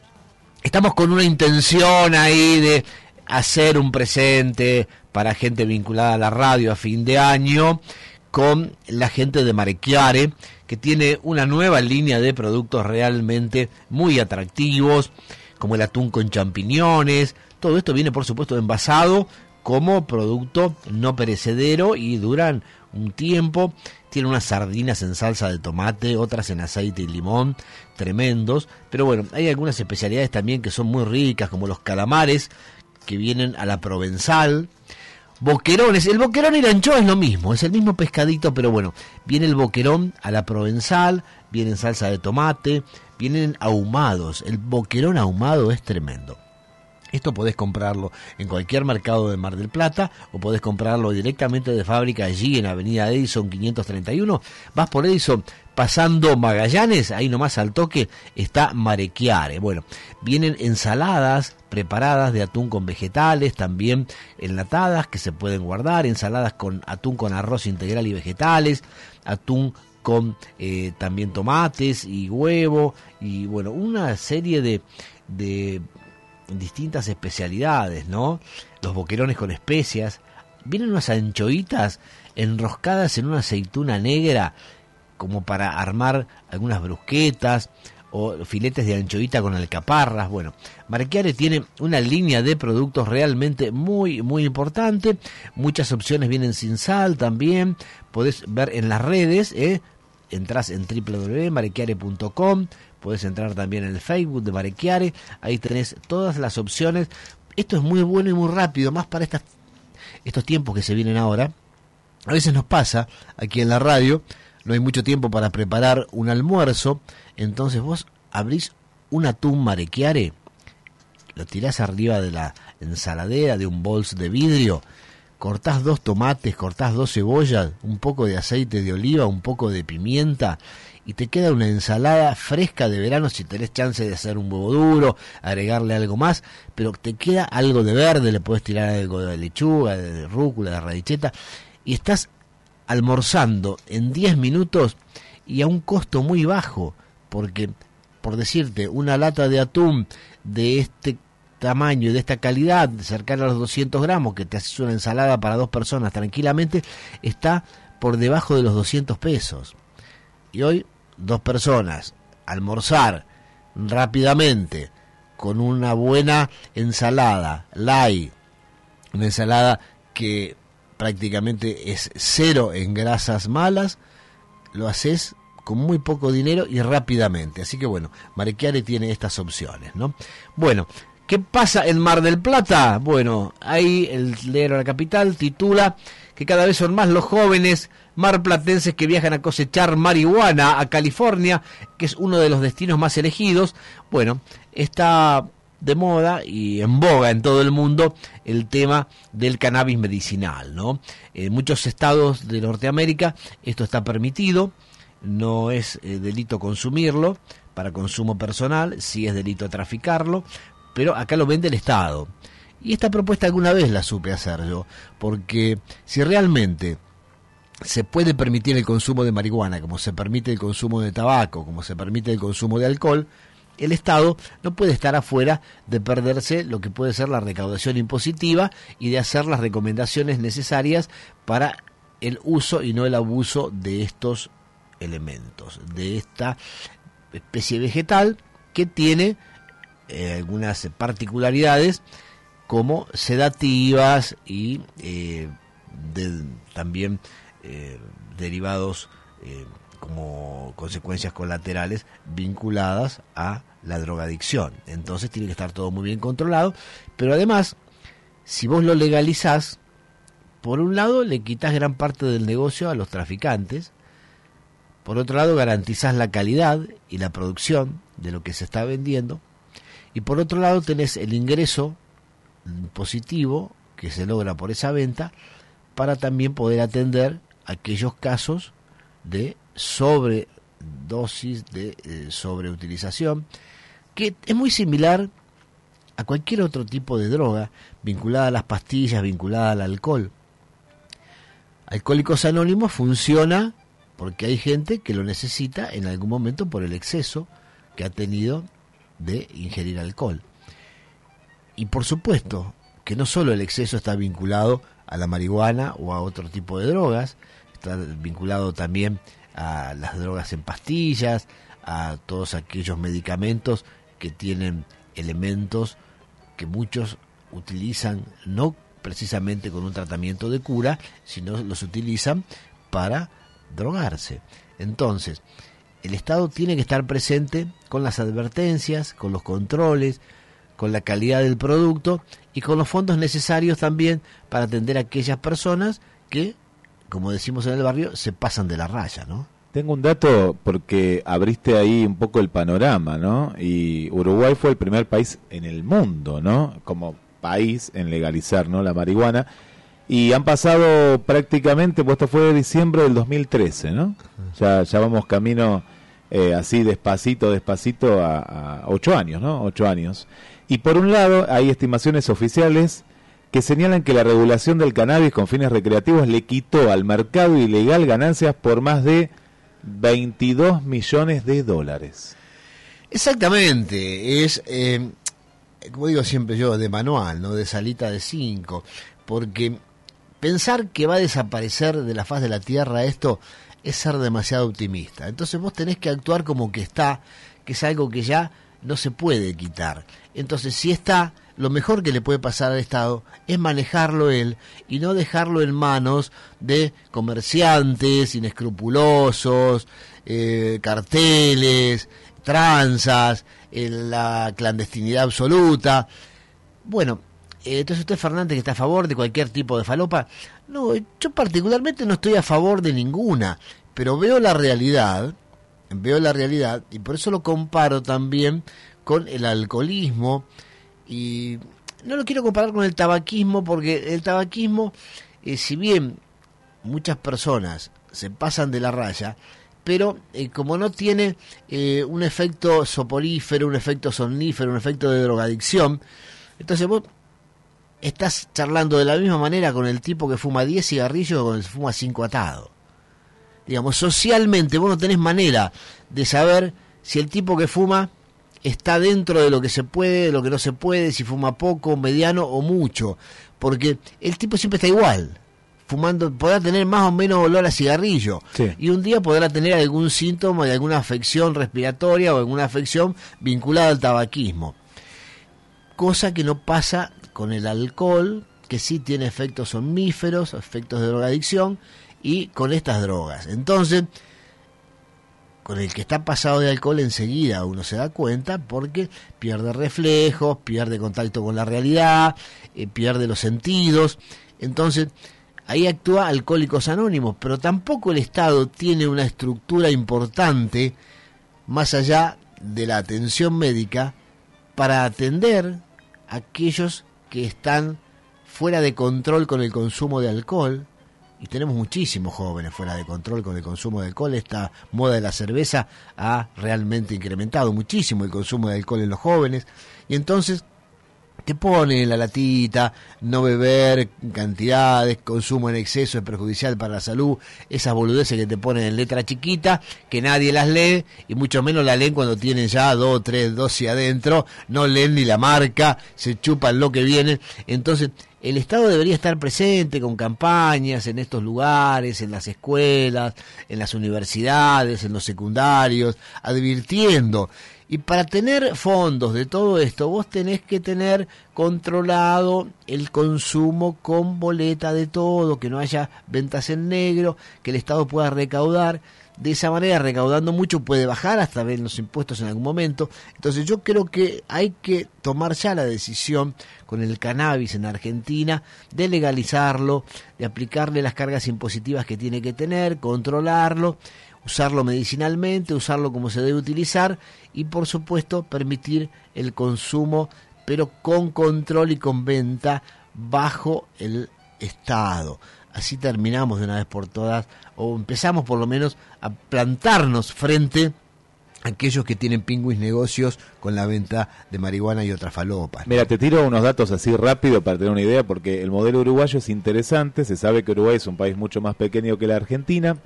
estamos con una intención ahí de hacer un presente para gente vinculada a la radio a fin de año con la gente de Marequiare que tiene una nueva línea de productos realmente muy atractivos, como el atún con champiñones. Todo esto viene, por supuesto, envasado como producto no perecedero y duran un tiempo. Tiene unas sardinas en salsa de tomate, otras en aceite y limón, tremendos. Pero bueno, hay algunas especialidades también que son muy ricas, como los calamares, que vienen a la provenzal, boquerones. El boquerón y la anchoa es lo mismo, es el mismo pescadito, pero bueno, viene el boquerón a la provenzal, viene en salsa de tomate, vienen ahumados. El boquerón ahumado es tremendo. Esto podés comprarlo en cualquier mercado de Mar del Plata o podés comprarlo directamente de fábrica allí en Avenida Edison 531. Vas por Edison pasando Magallanes, ahí nomás al toque está Marequiare. Bueno, vienen ensaladas preparadas de atún con vegetales, también enlatadas que se pueden guardar, ensaladas con atún con arroz integral y vegetales, atún con eh, también tomates y huevo y bueno, una serie de, de distintas especialidades, ¿no? Los boquerones con especias. Vienen unas anchoitas enroscadas en una aceituna negra como para armar algunas brusquetas o filetes de anchoita con alcaparras. Bueno, Marquiare tiene una línea de productos realmente muy, muy importante. Muchas opciones vienen sin sal también. Podés ver en las redes, ¿eh? entras en www.marequiare.com, puedes entrar también en el Facebook de Marequiare, ahí tenés todas las opciones. Esto es muy bueno y muy rápido, más para estas, estos tiempos que se vienen ahora. A veces nos pasa aquí en la radio, no hay mucho tiempo para preparar un almuerzo, entonces vos abrís un atún Marequiare, lo tirás arriba de la ensaladera de un bols de vidrio, cortás dos tomates, cortás dos cebollas, un poco de aceite de oliva, un poco de pimienta y te queda una ensalada fresca de verano si tenés chance de hacer un huevo duro, agregarle algo más, pero te queda algo de verde, le puedes tirar algo de lechuga, de rúcula, de radicheta y estás almorzando en 10 minutos y a un costo muy bajo, porque por decirte, una lata de atún de este tamaño y de esta calidad, cercana a los 200 gramos, que te haces una ensalada para dos personas tranquilamente, está por debajo de los 200 pesos. Y hoy, dos personas, almorzar rápidamente con una buena ensalada, light, una ensalada que prácticamente es cero en grasas malas, lo haces con muy poco dinero y rápidamente. Así que bueno, Marechiare tiene estas opciones, ¿no? Bueno, ¿qué pasa en Mar del Plata? Bueno, ahí el leer la capital titula que cada vez son más los jóvenes marplatenses que viajan a cosechar marihuana a California, que es uno de los destinos más elegidos. Bueno, está de moda y en boga en todo el mundo el tema del cannabis medicinal, ¿no? En muchos estados de Norteamérica esto está permitido, no es eh, delito consumirlo para consumo personal, sí es delito traficarlo, pero acá lo vende el Estado. Y esta propuesta alguna vez la supe hacer yo, porque si realmente se puede permitir el consumo de marihuana, como se permite el consumo de tabaco, como se permite el consumo de alcohol, el Estado no puede estar afuera de perderse lo que puede ser la recaudación impositiva y de hacer las recomendaciones necesarias para el uso y no el abuso de estos elementos, de esta especie vegetal que tiene eh, algunas particularidades como sedativas y eh, también eh, derivados como consecuencias colaterales vinculadas a la drogadicción. Entonces tiene que estar todo muy bien controlado, pero además, si vos lo legalizás, por un lado le quitas gran parte del negocio a los traficantes, por otro lado garantizás la calidad y la producción de lo que se está vendiendo, y por otro lado tenés el ingreso positivo que se logra por esa venta para también poder atender aquellos casos de sobredosis, de eh, sobreutilización, que es muy similar a cualquier otro tipo de droga vinculada a las pastillas, vinculada al alcohol. Alcohólicos Anónimos funciona porque hay gente que lo necesita en algún momento por el exceso que ha tenido de ingerir alcohol. Y por supuesto que no solo el exceso está vinculado a la marihuana o a otro tipo de drogas, está vinculado también a las drogas en pastillas, a todos aquellos medicamentos que tienen elementos que muchos utilizan no precisamente con un tratamiento de cura, sino los utilizan para drogarse. Entonces, el Estado tiene que estar presente con las advertencias, con los controles, con la calidad del producto y con los fondos necesarios también para atender a aquellas personas que como decimos en el barrio, se pasan de la raya, ¿no? Tengo un dato porque abriste ahí un poco el panorama, ¿no? Y Uruguay fue el primer país en el mundo, ¿no? Como país en legalizar, ¿no? La marihuana. Y han pasado prácticamente, pues esto fue de diciembre del 2013, ¿no? Ya, ya vamos camino eh, así despacito, despacito a, a ocho años, ¿no? Ocho años. Y por un lado hay estimaciones oficiales que señalan que la regulación del cannabis con fines recreativos le quitó al mercado ilegal ganancias por más de 22 millones de dólares. Exactamente, es, eh, como digo siempre yo, de manual, no de salita de cinco, porque pensar que va a desaparecer de la faz de la Tierra esto es ser demasiado optimista. Entonces vos tenés que actuar como que está, que es algo que ya no se puede quitar. Entonces si está, lo mejor que le puede pasar al Estado es manejarlo él y no dejarlo en manos de comerciantes inescrupulosos, eh, carteles, tranzas, en la clandestinidad absoluta. Bueno, eh, entonces usted Fernández que está a favor de cualquier tipo de falopa. No, yo particularmente no estoy a favor de ninguna, pero veo la realidad, veo la realidad y por eso lo comparo también con el alcoholismo, y no lo quiero comparar con el tabaquismo porque el tabaquismo, eh, si bien muchas personas se pasan de la raya, pero eh, como no tiene eh, un efecto soporífero, un efecto somnífero, un efecto de drogadicción, entonces vos estás charlando de la misma manera con el tipo que fuma 10 cigarrillos o con el que fuma 5 atados. Digamos, socialmente vos no tenés manera de saber si el tipo que fuma está dentro de lo que se puede, de lo que no se puede, si fuma poco, mediano o mucho, porque el tipo siempre está igual. Fumando, podrá tener más o menos olor a cigarrillo. Y un día podrá tener algún síntoma de alguna afección respiratoria o alguna afección vinculada al tabaquismo. Cosa que no pasa con el alcohol, que sí tiene efectos somníferos, efectos de drogadicción, y con estas drogas. Entonces, con el que está pasado de alcohol enseguida uno se da cuenta porque pierde reflejos, pierde contacto con la realidad, eh, pierde los sentidos. Entonces, ahí actúa Alcohólicos Anónimos, pero tampoco el Estado tiene una estructura importante más allá de la atención médica para atender a aquellos que están fuera de control con el consumo de alcohol, y tenemos muchísimos jóvenes fuera de control con el consumo de alcohol. Esta moda de la cerveza ha realmente incrementado muchísimo el consumo de alcohol en los jóvenes. Y entonces te pone en la latita, no beber cantidades, consumo en exceso es perjudicial para la salud, esas boludeces que te ponen en letra chiquita, que nadie las lee, y mucho menos la leen cuando tienen ya dos, tres dosis adentro, no leen ni la marca, se chupan lo que viene. Entonces, el Estado debería estar presente con campañas en estos lugares, en las escuelas, en las universidades, en los secundarios, advirtiendo. Y para tener fondos de todo esto, vos tenés que tener controlado el consumo con boleta de todo, que no haya ventas en negro, que el Estado pueda recaudar de esa manera, recaudando mucho, puede bajar hasta ver los impuestos en algún momento. Entonces yo creo que hay que tomar ya la decisión con el cannabis en Argentina de legalizarlo, de aplicarle las cargas impositivas que tiene que tener, controlarlo, usarlo medicinalmente, usarlo como se debe utilizar y por supuesto permitir el consumo, pero con control y con venta bajo el Estado así terminamos de una vez por todas, o empezamos por lo menos a plantarnos frente a aquellos que tienen pingüis negocios con la venta de marihuana y otras falopas. Mira, te tiro unos datos así rápido para tener una idea, porque el modelo uruguayo es interesante, se sabe que Uruguay es un país mucho más pequeño que la Argentina.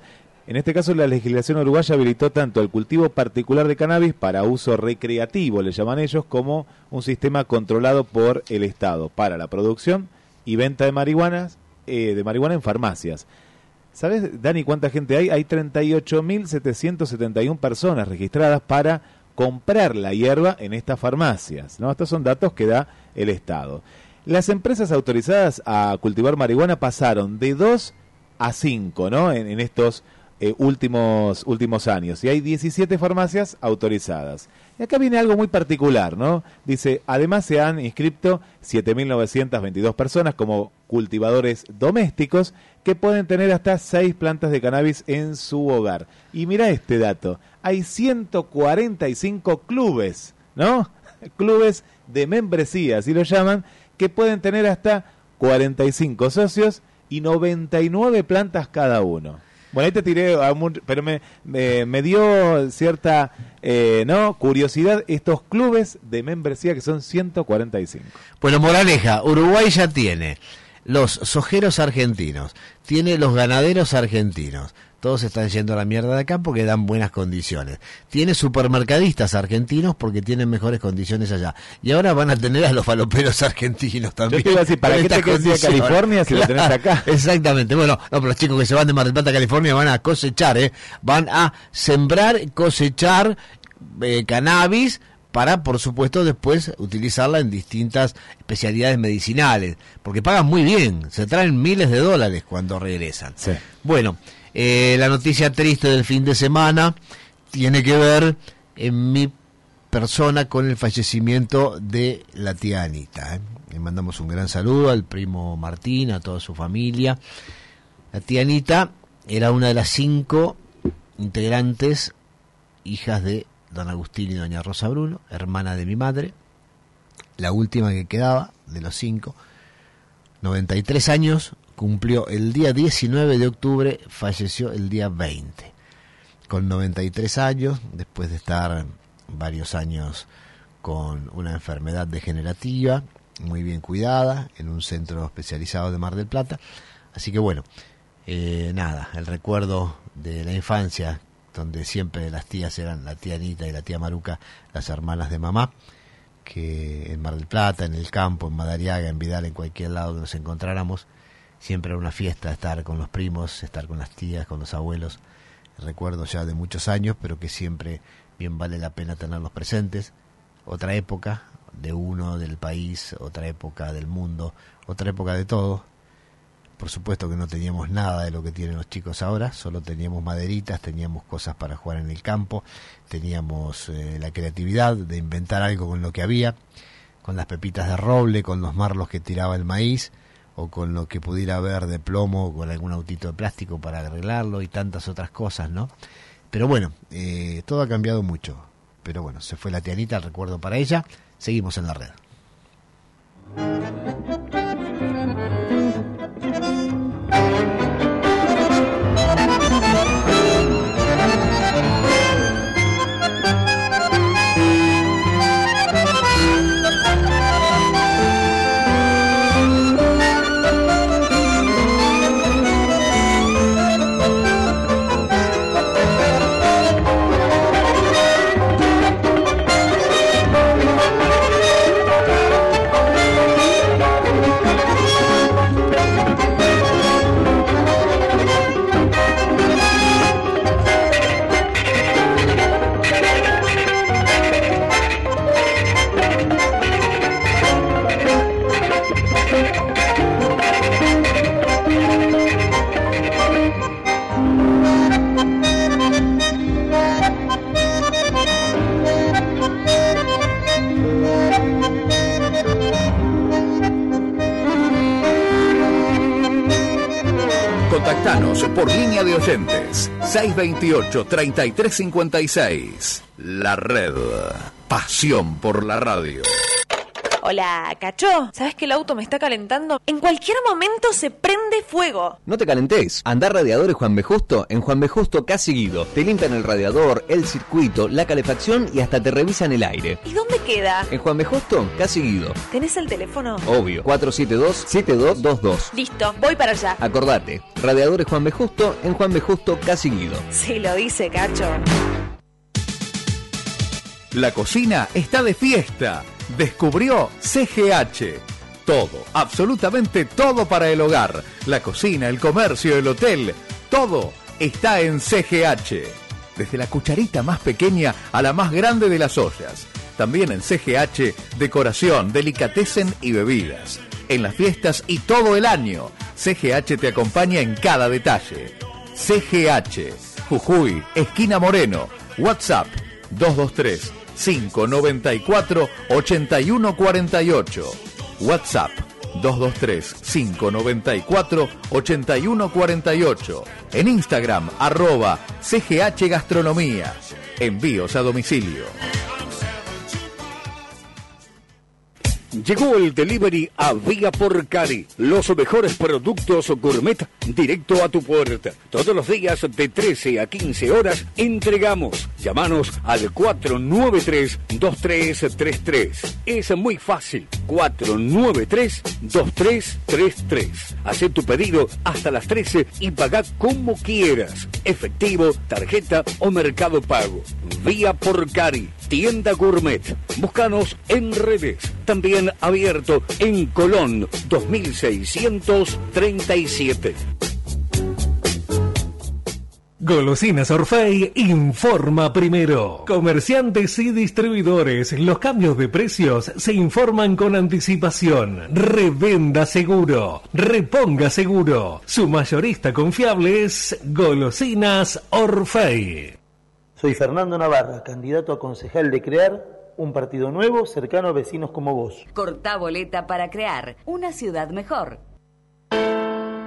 En este caso, la legislación uruguaya habilitó tanto el cultivo particular de cannabis para uso recreativo, le llaman ellos, como un sistema controlado por el Estado para la producción y venta de marihuanas eh, de marihuana en farmacias. ¿Sabes, Dani, cuánta gente hay? Hay 38.771 personas registradas para comprar la hierba en estas farmacias. ¿no? Estos son datos que da el Estado. Las empresas autorizadas a cultivar marihuana pasaron de 2 a 5 ¿no? en, estos eh, últimos, últimos años. Y hay 17 farmacias autorizadas. Y acá viene algo muy particular, ¿no? Dice, además se han inscrito 7.922 personas como cultivadores domésticos que pueden tener hasta 6 plantas de cannabis en su hogar. Y mira este dato, hay 145 clubes, ¿no? [LAUGHS] Clubes de membresía, así lo llaman, que pueden tener hasta 45 socios y 99 plantas cada uno. Bueno, ahí te tiré, pero me, me, dio cierta eh, no curiosidad estos clubes de membresía que son 145. Bueno, moraleja, Uruguay ya tiene los sojeros argentinos, tiene los ganaderos argentinos, todos están yendo a la mierda de acá porque dan buenas condiciones. Tiene supermercadistas argentinos porque tienen mejores condiciones allá. Y ahora van a tener a los faloperos argentinos también. Yo te ¿para qué te a California si lo tenés acá? Exactamente. Bueno, no, pero los chicos que se van de Mar del Plata a California van a cosechar, ¿eh? Van a sembrar, cosechar eh, cannabis para, por supuesto, después utilizarla en distintas especialidades medicinales, porque pagan muy bien, se traen miles de dólares cuando regresan. Bueno, eh, la noticia triste del fin de semana tiene que ver en mi persona con el fallecimiento de la tía Anita. ¿eh? Le mandamos un gran saludo al primo Martín, a toda su familia. La tía Anita era una de las cinco integrantes, hijas de don Agustín y doña Rosa Bruno, hermana de mi madre, la última que quedaba de los cinco, 93 años, cumplió el día 19 de octubre, falleció el día 20, con 93 años, después de estar varios años con una enfermedad degenerativa, muy bien cuidada, en un centro especializado de Mar del Plata. Así que bueno, eh, nada, el recuerdo de la infancia donde siempre las tías eran la tía Anita y la tía Maruca, las hermanas de mamá, que en Mar del Plata, en el campo, en Madariaga, en Vidal, en cualquier lado donde nos encontráramos, siempre era una fiesta estar con los primos, estar con las tías, con los abuelos, recuerdos ya de muchos años, pero que siempre bien vale la pena tenerlos presentes. Otra época de uno, del país, otra época del mundo, otra época de todo. Por supuesto que no teníamos nada de lo que tienen los chicos ahora, solo teníamos maderitas, teníamos cosas para jugar en el campo, teníamos eh, la creatividad de inventar algo con lo que había, con las pepitas de roble, con los marlos que tiraba el maíz, o con lo que pudiera haber de plomo, o con algún autito de plástico para arreglarlo y tantas otras cosas, ¿no? Pero bueno, eh, todo ha cambiado mucho. Pero bueno, se fue la tianita, el recuerdo para ella. Seguimos en la red. De oyentes 628-3356. La red. Pasión por la radio. Hola, cacho. ¿Sabes que el auto me está calentando? En cualquier momento se prende fuego. No te calentes. Andar radiadores Juan B. Justo en Juan B. Justo casi seguido. Te limpian el radiador, el circuito, la calefacción y hasta te revisan el aire. ¿Y dónde queda? En Juan B. Justo casi seguido. ¿Tenés el teléfono? Obvio. 472-7222. Listo, voy para allá. Acordate. Radiadores Juan B. Justo en Juan B. Justo casi seguido. Si lo dice, cacho. La cocina está de fiesta. Descubrió CGH. Todo, absolutamente todo para el hogar. La cocina, el comercio, el hotel. Todo está en CGH. Desde la cucharita más pequeña a la más grande de las ollas. También en CGH, decoración, delicatessen y bebidas. En las fiestas y todo el año. CGH te acompaña en cada detalle. CGH, Jujuy, esquina Moreno. WhatsApp 223 594 8148. WhatsApp 223 594 8148. En Instagram arroba CGH Gastronomía. Envíos a domicilio. Llegó el delivery a Vía por Cari. Los mejores productos gourmet directo a tu puerta. Todos los días de 13 a 15 horas entregamos. Llámanos al 493-2333. Es muy fácil. 493-2333. Haz tu pedido hasta las 13 y paga como quieras. Efectivo, tarjeta o mercado pago. Vía por Cari. Tienda Gourmet. Búscanos en redes. También abierto en Colón 2637. Golosinas Orfei informa primero. Comerciantes y distribuidores, los cambios de precios se informan con anticipación. Revenda seguro, reponga seguro. Su mayorista confiable es Golosinas Orfei. Soy Fernando Navarra, candidato a concejal de Crear, un partido nuevo cercano a vecinos como vos. Corta boleta para crear una ciudad mejor.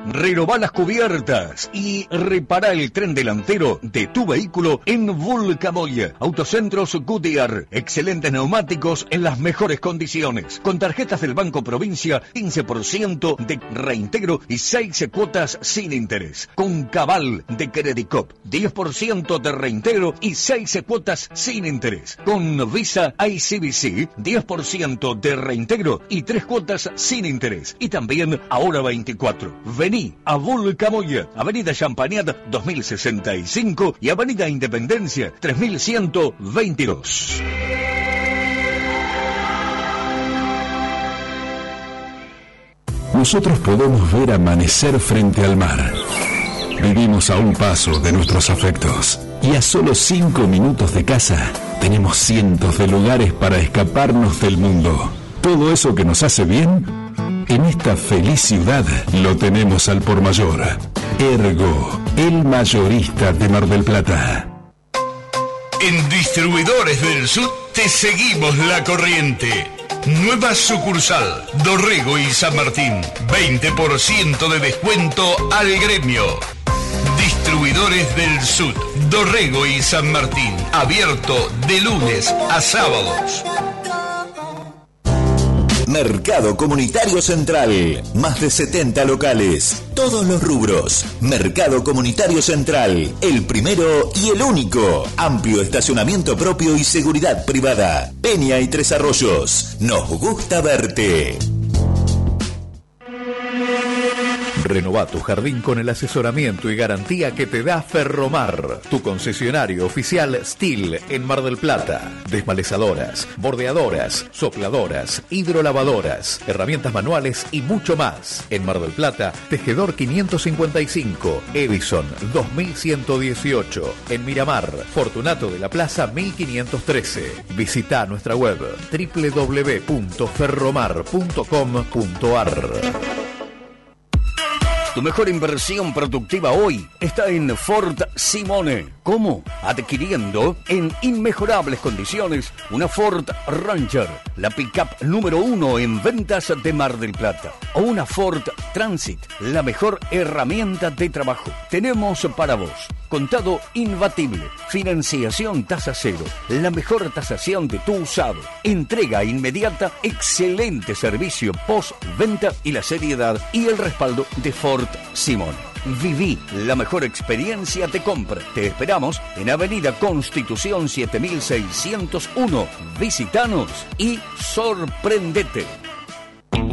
Renová las cubiertas y repara el tren delantero de tu vehículo en Vulcamoy. Autocentros Goodyear. Excelentes neumáticos en las mejores condiciones. Con tarjetas del Banco Provincia, 15% de reintegro y 6 cuotas sin interés. Con Cabal de Credicop, 10% de reintegro y 6 cuotas sin interés. Con Visa ICBC, 10% de reintegro y 3 cuotas sin interés. Y también Ahora 24. Vení Vení a Vulcamoya, Avenida Champagnat 2065 y Avenida Independencia 3122. Nosotros podemos ver amanecer frente al mar. Vivimos a un paso de nuestros afectos y a solo cinco minutos de casa tenemos cientos de lugares para escaparnos del mundo. Todo eso que nos hace bien, en esta feliz ciudad lo tenemos al por mayor. Ergo, el mayorista de Mar del Plata. En Distribuidores del Sur te seguimos la corriente. Nueva sucursal, Dorrego y San Martín. 20% de descuento al gremio. Distribuidores del Sud, Dorrego y San Martín. Abierto de lunes a sábados. Mercado Comunitario Central. Más de 70 locales. Todos los rubros. Mercado Comunitario Central. El primero y el único. Amplio estacionamiento propio y seguridad privada. Peña y Tres Arroyos. Nos gusta verte. Renova tu jardín con el asesoramiento y garantía que te da Ferromar, tu concesionario oficial Steel en Mar del Plata. Desmalezadoras, bordeadoras, sopladoras, hidrolavadoras, herramientas manuales y mucho más. En Mar del Plata, Tejedor 555, Edison 2118. En Miramar, Fortunato de la Plaza 1513. Visita nuestra web www.ferromar.com.ar. Tu mejor inversión productiva hoy está en Ford Simone. ¿Cómo? Adquiriendo en inmejorables condiciones una Ford Ranger, la pickup número uno en ventas de Mar del Plata. O una Ford Transit, la mejor herramienta de trabajo. Tenemos para vos contado imbatible, financiación tasa cero, la mejor tasación de tu usado, entrega inmediata, excelente servicio post-venta y la seriedad y el respaldo de Ford Simón. Viví la mejor experiencia de compra. Te esperamos en Avenida Constitución 7601. Visitanos y sorprendete.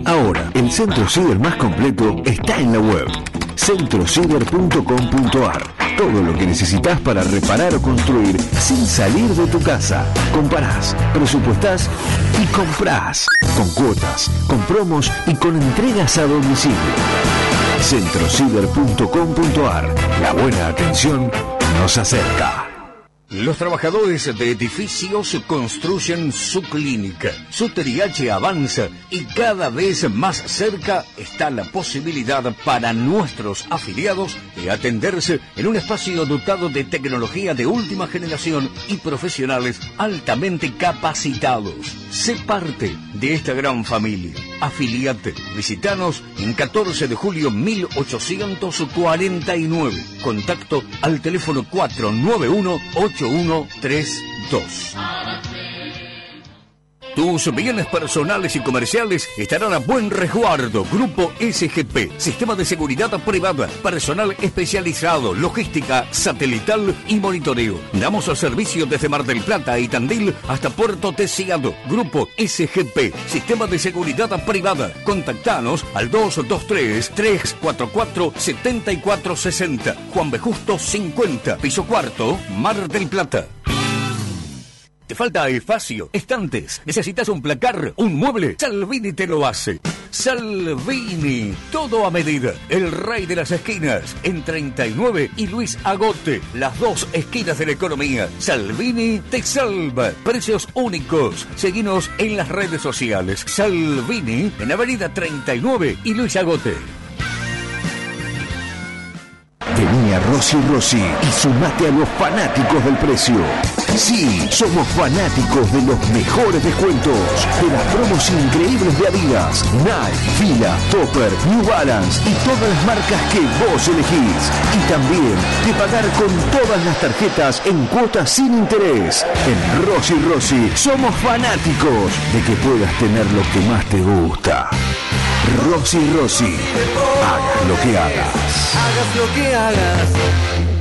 Ahora, el centro ciber más completo está en la web centrociber.com.ar. Todo lo que necesitas para reparar o construir sin salir de tu casa. Comparás, presupuestás y comprás. Con cuotas, con promos y con entregas a domicilio. centrociber.com.ar. La buena atención nos acerca. Los trabajadores de edificios construyen su clínica. Su TRIH avanza y cada vez más cerca está la posibilidad para nuestros afiliados de atenderse en un espacio dotado de tecnología de última generación y profesionales altamente capacitados. Sé parte de esta gran familia. Afiliate. Visitanos en 14 de julio 1849. Contacto al teléfono 491 8132. Tus bienes personales y comerciales estarán a buen resguardo. Grupo SGP, Sistema de Seguridad Privada, personal especializado, logística satelital y monitoreo. Damos el servicio desde Mar del Plata y Tandil hasta Puerto Deseado. Grupo SGP, Sistema de Seguridad Privada. Contactanos al 223-344-7460. Juan B. Justo 50, piso cuarto, Mar del Plata. ¿Te falta espacio? ¿Estantes? ¿Necesitas un placar? ¿Un mueble? Salvini te lo hace. Salvini, todo a medida. El rey de las esquinas, en 39 y Luis Agote, las dos esquinas de la economía. Salvini te salva. Precios únicos. Seguinos en las redes sociales. Salvini, en Avenida 39 y Luis Agote. Vení a Rossi Rossi y sumate a los fanáticos del precio. Sí, somos fanáticos de los mejores descuentos, de las promos increíbles de Adidas, Nike, Fila, Topper, New Balance y todas las marcas que vos elegís. Y también de pagar con todas las tarjetas en cuotas sin interés. En Rossi Rossi somos fanáticos de que puedas tener lo que más te gusta. Rossi Rossi, hagas lo que hagas. Hagas lo que hagas.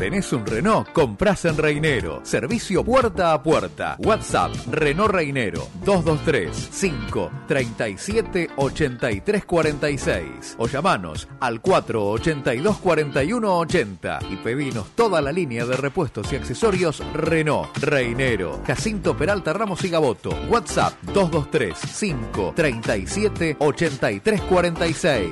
¿Tenés un Renault? Comprás en Reinero. Servicio puerta a puerta. WhatsApp Renault Reinero 223 537 8346 o llamanos al 482 4180 y pedinos toda la línea de repuestos y accesorios Renault Reinero. Jacinto Peralta Ramos y Gaboto. WhatsApp 223 537 8346.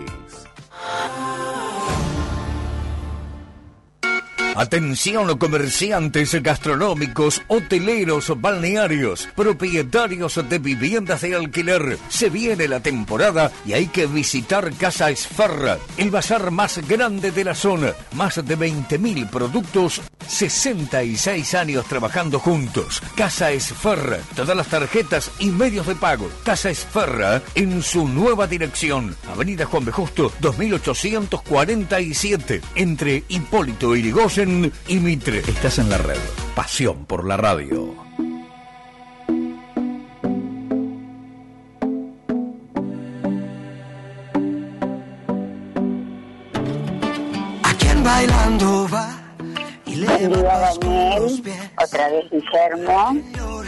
Atención comerciantes gastronómicos, hoteleros, balnearios, propietarios de viviendas de alquiler. Se viene la temporada y hay que visitar Casa Esfarra, el bazar más grande de la zona. Más de 20.000 productos, 66 años trabajando juntos. Casa Esfarra, todas las tarjetas y medios de pago. Casa Esfarra en su nueva dirección. Avenida Juan B. Justo, 2847, entre Hipólito Irigoyen y Mitre. Estás en la red. Pasión por la radio. Bailando va y. Otra vez Guillermo.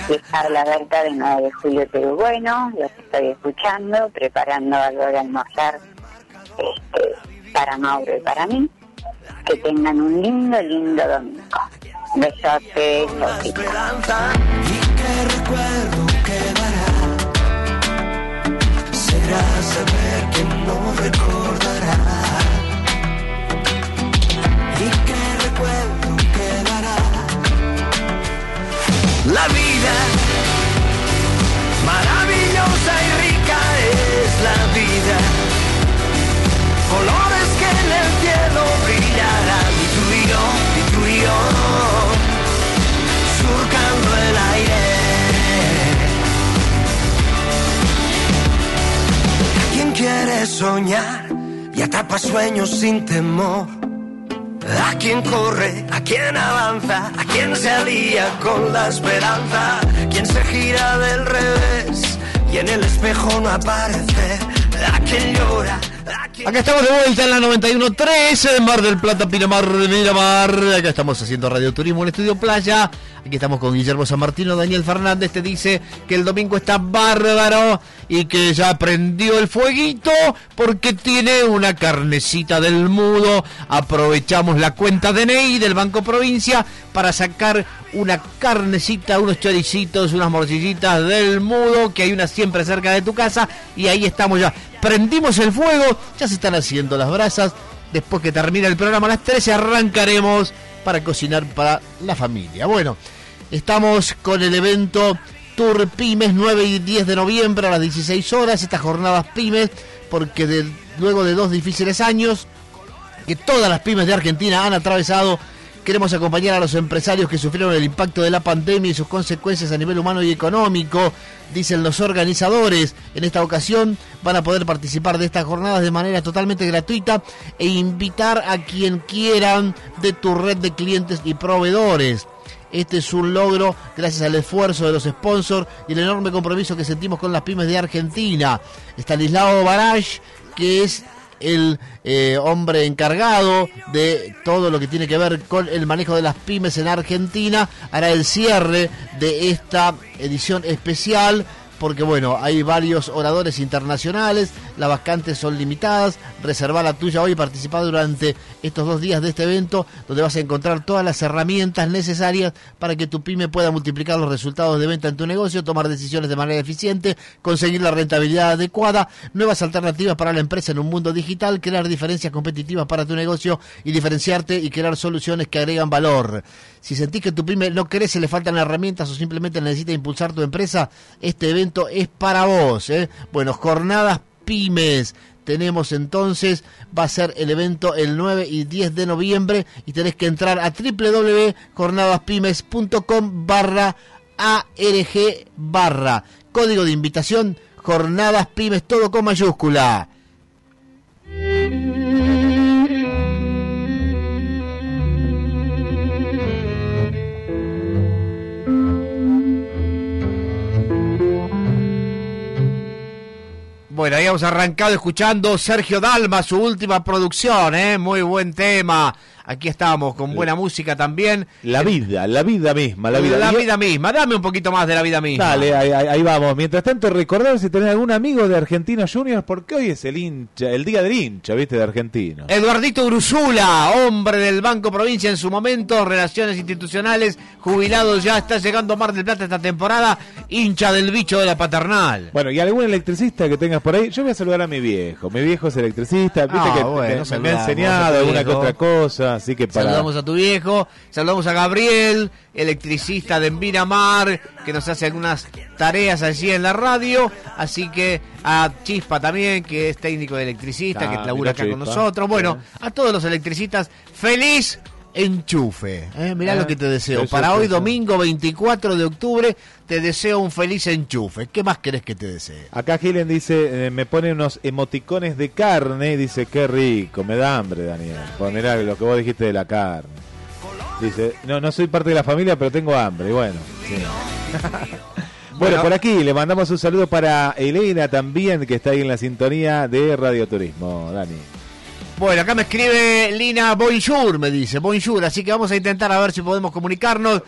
De Carla Berta de 9 de julio Perú Bueno. Los estoy escuchando, preparando algo de almorzar este, para Mauro y para mí. Que tengan un lindo, lindo domingo. Besitos. esperanza y que recuerdo quedará. Será saber que no recordará. Y que recuerdo quedará. La vida y yo, surcando el aire. ¿Quién quiere soñar y atrapa sueños sin temor? ¿A quién corre? ¿A quién avanza? ¿A quién se alía con la esperanza? ¿Quién se gira del revés y en el espejo no aparece? ¿A? Acá estamos de vuelta en la 91.3 en Mar del Plata, Pinamar, Miramar. Acá estamos haciendo Radio Turismo en Estudio Playa. Aquí estamos con Guillermo San Martino. Daniel Fernández te dice que el domingo está bárbaro y que ya prendió el fueguito porque tiene una carnecita del mudo. Aprovechamos la cuenta DNI del Banco Provincia para sacar una carnecita, unos choricitos, unas morcillitas del mudo, que hay una siempre cerca de tu casa. Y ahí estamos ya. Prendimos el fuego, ya se están haciendo las brasas. Después que termina el programa a las 13 arrancaremos para cocinar para la familia. Bueno, estamos con el evento Tour Pymes 9 y 10 de noviembre a las 16 horas. Estas jornadas Pymes, porque luego de dos difíciles años que todas las pymes de Argentina han atravesado, queremos acompañar a los empresarios que sufrieron el impacto de la pandemia y sus consecuencias a nivel humano y económico, dicen los organizadores. En esta ocasión van a poder participar de estas jornadas de manera totalmente gratuita e invitar a quien quieran de tu red de clientes y proveedores. Este es un logro gracias al esfuerzo de los sponsors y el enorme compromiso que sentimos con las pymes de Argentina. Estanislao Baraj, que es el eh, hombre encargado de todo lo que tiene que ver con el manejo de las pymes en Argentina, hará el cierre de esta edición especial. Porque bueno, hay varios oradores internacionales, las vacantes son limitadas, reserva la tuya hoy y participa durante estos dos días de este evento, donde vas a encontrar todas las herramientas necesarias para que tu pyme pueda multiplicar los resultados de venta en tu negocio, tomar decisiones de manera eficiente, conseguir la rentabilidad adecuada, nuevas alternativas para la empresa en un mundo digital, crear diferencias competitivas para tu negocio y diferenciarte y crear soluciones que agregan valor. Si sentís que tu pyme no crece, le faltan herramientas o simplemente necesita impulsar tu empresa, este evento es para vos. ¿eh? Bueno, jornadas pymes. Tenemos entonces, va a ser el evento el 9 y 10 de noviembre y tenés que entrar a www.jornadaspymes.com barra ARG barra. Código de invitación, Jornadas Pymes, todo con mayúscula. Bueno, habíamos arrancado escuchando Sergio Dalma, su última producción, ¿eh? Muy buen tema. Aquí estamos con buena música también. La vida, la vida misma, la vida. La vida misma. Dame un poquito más de la vida misma. Dale, ahí, ahí- vamos. Mientras tanto, recordar si tenés algún amigo de Argentinos Juniors, porque hoy es el hincha, el día del hincha, ¿viste? De Argentino. Eduardito Grusula, hombre del Banco Provincia en su momento, relaciones institucionales, jubilado ya, está llegando a Mar del Plata esta temporada, hincha del bicho de la paternal. Bueno, y algún electricista que tengas por ahí, yo voy a saludar a mi viejo. Mi viejo es electricista, viste Ah, que bueno, me- me, ha enseñado alguna que otra cosa, así que para... Saludamos a tu viejo, saludamos a Gabriel, electricista de Envinamar, que nos hace algunas tareas allí en la radio, así que a Chispa también, que es técnico de electricista, Ah, que labura mira acá con nosotros. Bueno, a todos los electricistas, feliz enchufe. ¿eh? Mirá lo que te deseo. Para hoy, domingo 24 de octubre, te deseo un feliz enchufe. ¿Qué más querés que te desee? Acá Gilen dice, eh, me pone unos emoticones de carne, y dice, qué rico, me da hambre, Daniel. Pues mirá lo que vos dijiste de la carne. Dice, no, no soy parte de la familia, pero tengo hambre, y bueno. sí. [LAUGHS] bueno, Bueno. por aquí le mandamos un saludo para Elena también, que está ahí en la sintonía de Radio Turismo, Dani. Bueno, acá me escribe Lina Bonjour, me dice, Bonjour, así que vamos a intentar a ver si podemos comunicarnos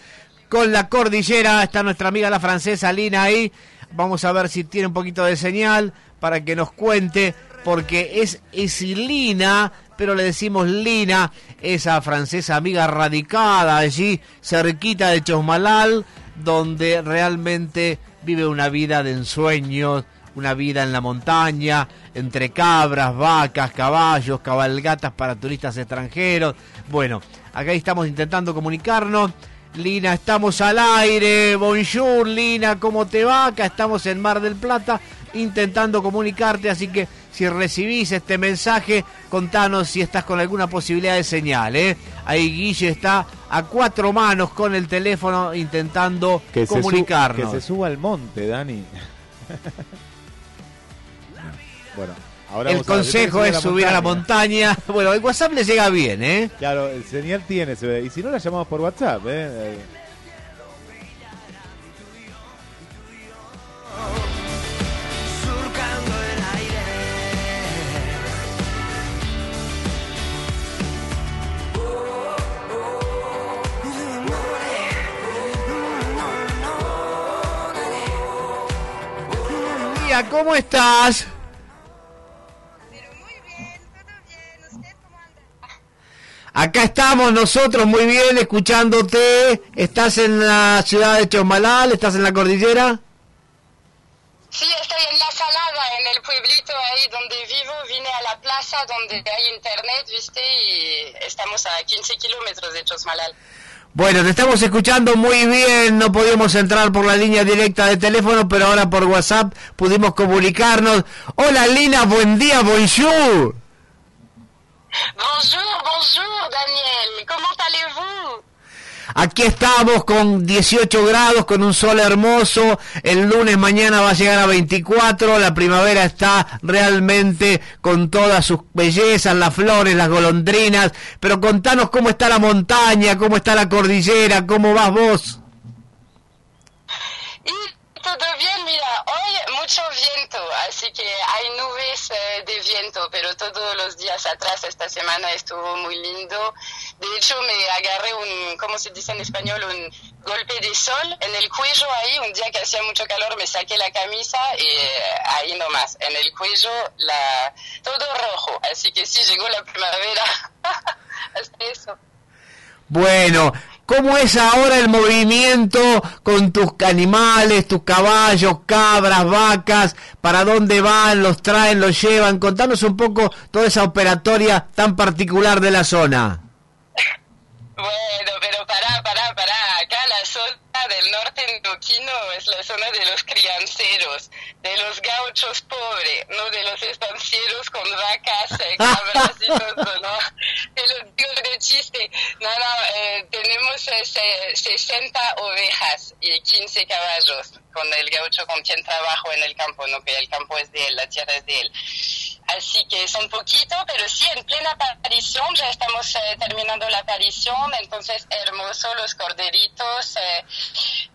con la cordillera. Está nuestra amiga la francesa Lina ahí. Vamos a ver si tiene un poquito de señal para que nos cuente, porque es, es Lina, pero le decimos Lina, esa francesa amiga radicada allí, cerquita de Chosmalal, donde realmente vive una vida de ensueños, una vida en la montaña, entre cabras, vacas, caballos, cabalgatas para turistas extranjeros. Bueno, acá estamos intentando comunicarnos. Lina, estamos al aire. Bonjour, Lina, ¿cómo te va? Acá estamos en Mar del Plata intentando comunicarte, así que si recibís este mensaje, contanos si estás con alguna posibilidad de señal. ¿eh? Ahí Guille está a cuatro manos con el teléfono intentando Que se, comunicarnos. que se suba al monte, Dani. [LAUGHS] bueno, ahora el consejo ¿puede es subir a la montaña. [LAUGHS] Bueno, el WhatsApp le llega bien, ¿eh? Claro, el señal tiene, se ve. Y si no, la llamamos por WhatsApp, ¿eh? ¿cómo estás? Acá estamos nosotros muy bien escuchándote. ¿Estás en la ciudad de Chosmalal? ¿Estás en la cordillera? Sí, estoy en La Salada, en el pueblito ahí donde vivo. Vine a la plaza donde hay internet, ¿viste? Y estamos a 15 kilómetros de Chosmalal. Bueno, te estamos escuchando muy bien. No podíamos entrar por la línea directa de teléfono, pero ahora por WhatsApp pudimos comunicarnos. Hola Lina, buen día, bonjour. Bonjour, bonjour, Daniel. Comment allez-vous? Aquí estamos con 18 grados, con un sol hermoso. El lunes mañana va a llegar a 24. La primavera está realmente con todas sus bellezas, las flores, las golondrinas. Pero contanos cómo está la montaña, cómo está la cordillera, cómo vas vos. Todo bien, mira, hoy mucho viento, así que hay nubes eh, de viento, pero todos los días atrás esta semana estuvo muy lindo. De hecho, me agarré un, ¿cómo se dice en español? Un golpe de sol en el cuello ahí, un día que hacía mucho calor me saqué la camisa y eh, ahí nomás, en el cuello, la, todo rojo, así que sí, llegó la primavera. [LAUGHS] Hasta eso. Bueno, ¿cómo es ahora el movimiento con tus animales, tus caballos, cabras, vacas? ¿Para dónde van? ¿Los traen, los llevan? Contanos un poco toda esa operatoria tan particular de la zona. [LAUGHS] Bueno, pero pará, pará, pará. Zona del norte endoquino es la zona de los crianceros, de los gauchos pobres, no de los estancieros con vacas, eh, cabras y todo, ¿no? Te lo digo de chiste. No, no, eh, tenemos eh, se- 60 ovejas y 15 caballos con el gaucho con quien trabajo en el campo, ¿no? Que el campo es de él, la tierra es de él. Así que es un poquito, pero sí, en plena aparición, ya estamos eh, terminando la aparición, entonces hermoso los corderitos. eh,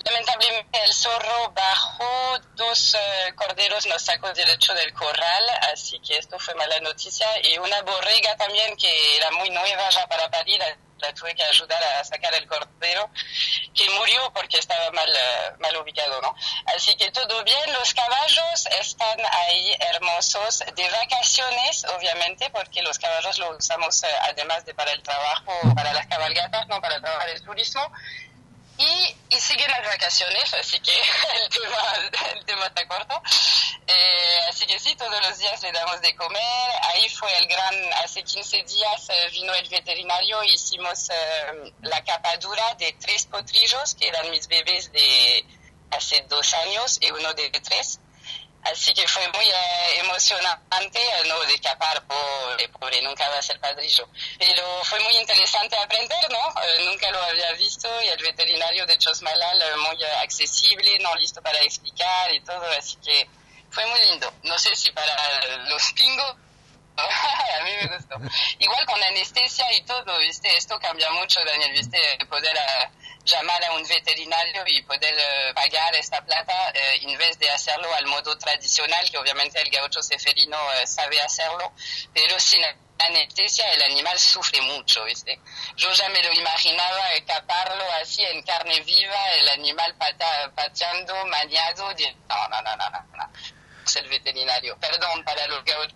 lamentablemente el zorro bajó, dos eh, corderos nos sacó derecho del corral, así que esto fue mala noticia. Y una borrega también que era muy nueva ya para parir, la tuve que ayudar a sacar el cordero, que murió porque estaba mal, eh, mal ubicado, ¿no? Así que todo bien, los caballos están ahí hermosos, de vacaciones, obviamente, porque los caballos los usamos eh, además de para el trabajo, para las cabalgatas, no para trabajar el turismo. Y, y siguen las vacaciones, así que [LAUGHS] el tema, el tema está corto. Eh, así que sí, todos los días le damos de comer. Ahí fue el gran, hace 15 días eh, vino el veterinario y hicimos eh, la capadura de tres potrillos, que eran mis bebés de hace dos años y uno de tres. Así que fue muy eh, emocionante no de capar, pobre, pobre, nunca va a ser padrillo. Pero fue muy interesante aprender, ¿no? Eh, nunca lo había visto y el veterinario de Chosmalal eh, muy accesible, ¿no? Listo para explicar y todo, así que fue muy lindo. No sé si para los pingos [LAUGHS] a mí me gustó. Igual con anestesia y todo, ¿viste? Esto cambia mucho, Daniel, ¿viste? Poder eh, llamar a un veterinario y poder eh, pagar esta plata eh, en vez de hacerlo al modo tradicional, que obviamente el gaucho ceferino eh, sabe hacerlo, pero sin anestesia el animal sufre mucho, ¿viste? Yo ya me lo imaginaba eh, caparlo así en carne viva, el animal pata- pateando, maniado, de... no, no, no, no, no, no. Es el veterinario. Perdón para los gauchos.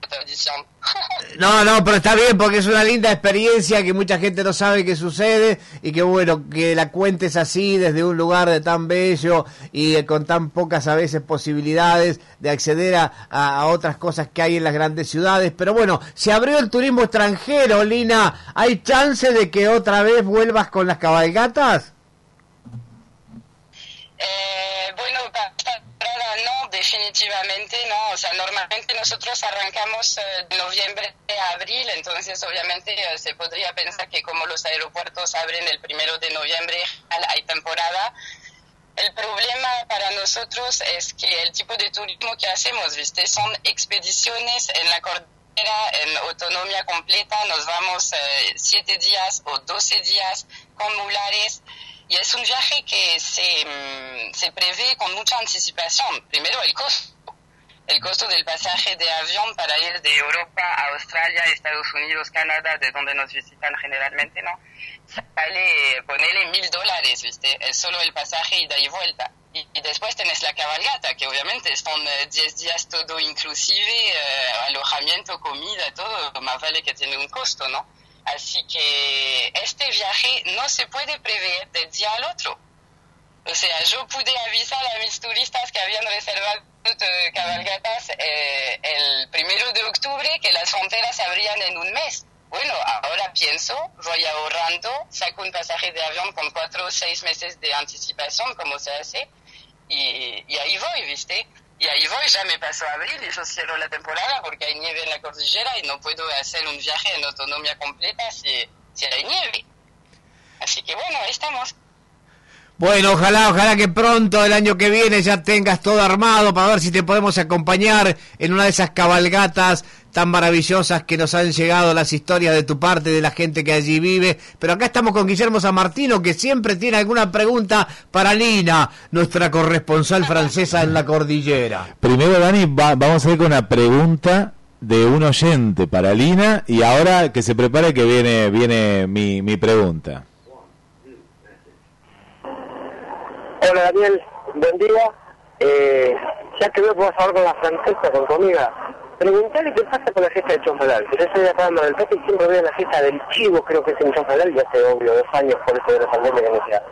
[LAUGHS] No, no, pero está bien porque es una linda experiencia que mucha gente no sabe que sucede y que bueno, que la cuentes así desde un lugar de tan bello y con tan pocas a veces posibilidades de acceder a, otras cosas que hay en las grandes ciudades. Pero bueno, se abrió el turismo extranjero, Lina. ¿Hay chance de que otra vez vuelvas con las cabalgatas? Eh, bueno, para no, definitivamente no. O sea, normalmente nosotros arrancamos eh, de noviembre a abril, entonces obviamente eh, se podría pensar que como los aeropuertos abren el primero de noviembre, hay temporada. El problema para nosotros es que el tipo de turismo que hacemos, ¿viste? Son expediciones en la cordillera en autonomía completa, nos vamos eh, siete días o doce días con mulares y es un viaje que se, mm, se prevé con mucha anticipación. Primero el costo. El costo del pasaje de avión para ir de Europa a Australia, Estados Unidos, Canadá, de donde nos visitan generalmente, ¿no? Sale, ponele mil dólares, ¿viste? Es solo el pasaje ida y vuelta. Y, después tenés la cabalgata, que obviamente son eh, 10 días todo inclusive, eh, alojamiento, comida, todo, más vale que tiene un costo, ¿no? Así que este viaje no se puede prever del día al otro. O sea, yo pude avisar a mis turistas que habían reservado eh, cabalgatas eh, el primero de octubre que las fronteras se abrían en un mes. Bueno, ahora pienso, voy ahorrando, saco un pasaje de avión con cuatro o seis meses de anticipación, como se hace, y, y ahí voy, ¿viste? Y ahí voy, ya me pasó abril y yo cierro la temporada porque hay nieve en la cordillera y no puedo hacer un viaje en autonomía completa si, si hay nieve. Así que bueno, ahí estamos. Bueno, ojalá, ojalá que pronto el año que viene ya tengas todo armado para ver si te podemos acompañar en una de esas cabalgatas tan maravillosas que nos han llegado las historias de tu parte, de la gente que allí vive. Pero acá estamos con Guillermo San Martino, que siempre tiene alguna pregunta para Lina, nuestra corresponsal francesa en la cordillera. Primero, Dani, va- vamos a ir con una pregunta de un oyente para Lina y ahora que se prepare que viene, viene mi, mi pregunta. Hola Daniel, buen día. Eh, ya que veo que vas a hablar con la francesa, con tu amiga, preguntale qué pasa con la fiesta de Chonfalal. Yo soy de acá de Mar del Plata y siempre veo la fiesta del chivo, creo que es en Chonfalal, ya hace obvio dos años por eso de la pandemia que no sea.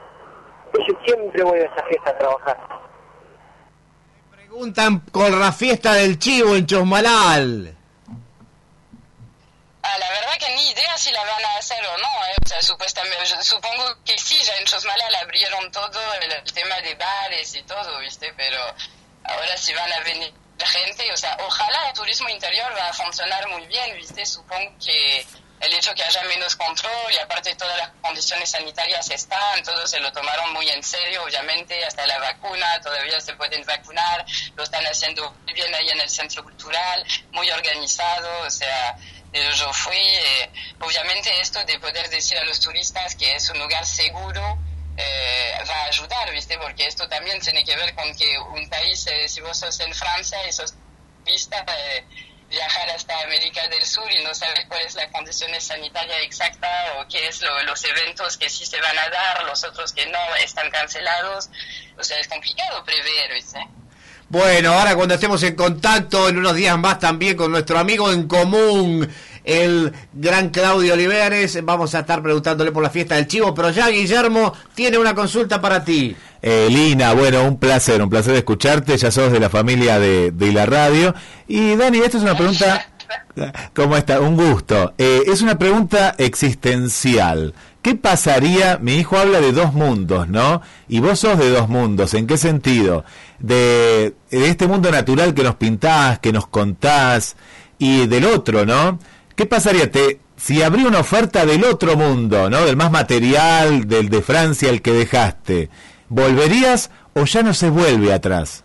Y yo siempre voy a esa fiesta a trabajar. Preguntan con la fiesta del chivo en Chosmalal. Ah, la verdad que ni idea si la van a hacer o no. ¿eh? O sea, supuestamente, yo supongo que sí, ya en Chosmalal abrieron todo el, el tema de bares y todo, ¿viste? Pero ahora si van a venir gente, o sea, ojalá el turismo interior va a funcionar muy bien, ¿viste? Supongo que el hecho que haya menos control y aparte todas las condiciones sanitarias están, todos se lo tomaron muy en serio, obviamente, hasta la vacuna, todavía se pueden vacunar, lo están haciendo bien ahí en el centro cultural, muy organizado, o sea, eh, yo fui, eh, obviamente esto de poder decir a los turistas que es un lugar seguro, eh, va a ayudar, ¿viste? Porque esto también tiene que ver con que un país, eh, si vos sos en Francia y sos turista, eh, viajar hasta América del Sur y no saber cuál es la condición sanitaria exacta o qué es lo- los eventos que sí se van a dar, los otros que no están cancelados. O sea, es complicado prever, ¿viste? Bueno, ahora cuando estemos en contacto en unos días más también con nuestro amigo en común, el gran Claudio Olivares, vamos a estar preguntándole por la fiesta del chivo, pero ya Guillermo tiene una consulta para ti. Eh, Lina, bueno, un placer, un placer escucharte, ya sos de la familia de, de la radio. Y Dani, esta es una pregunta, ¿cómo está? Un gusto. Eh, es una pregunta existencial. ¿Qué pasaría? Mi hijo habla de dos mundos, ¿no? Y vos sos de dos mundos. ¿En qué sentido? De, de este mundo natural que nos pintás, que nos contás, y del otro, ¿no? ¿Qué pasaría? Te, si habría una oferta del otro mundo, ¿no? Del más material, del de Francia, el que dejaste, ¿volverías o ya no se vuelve atrás?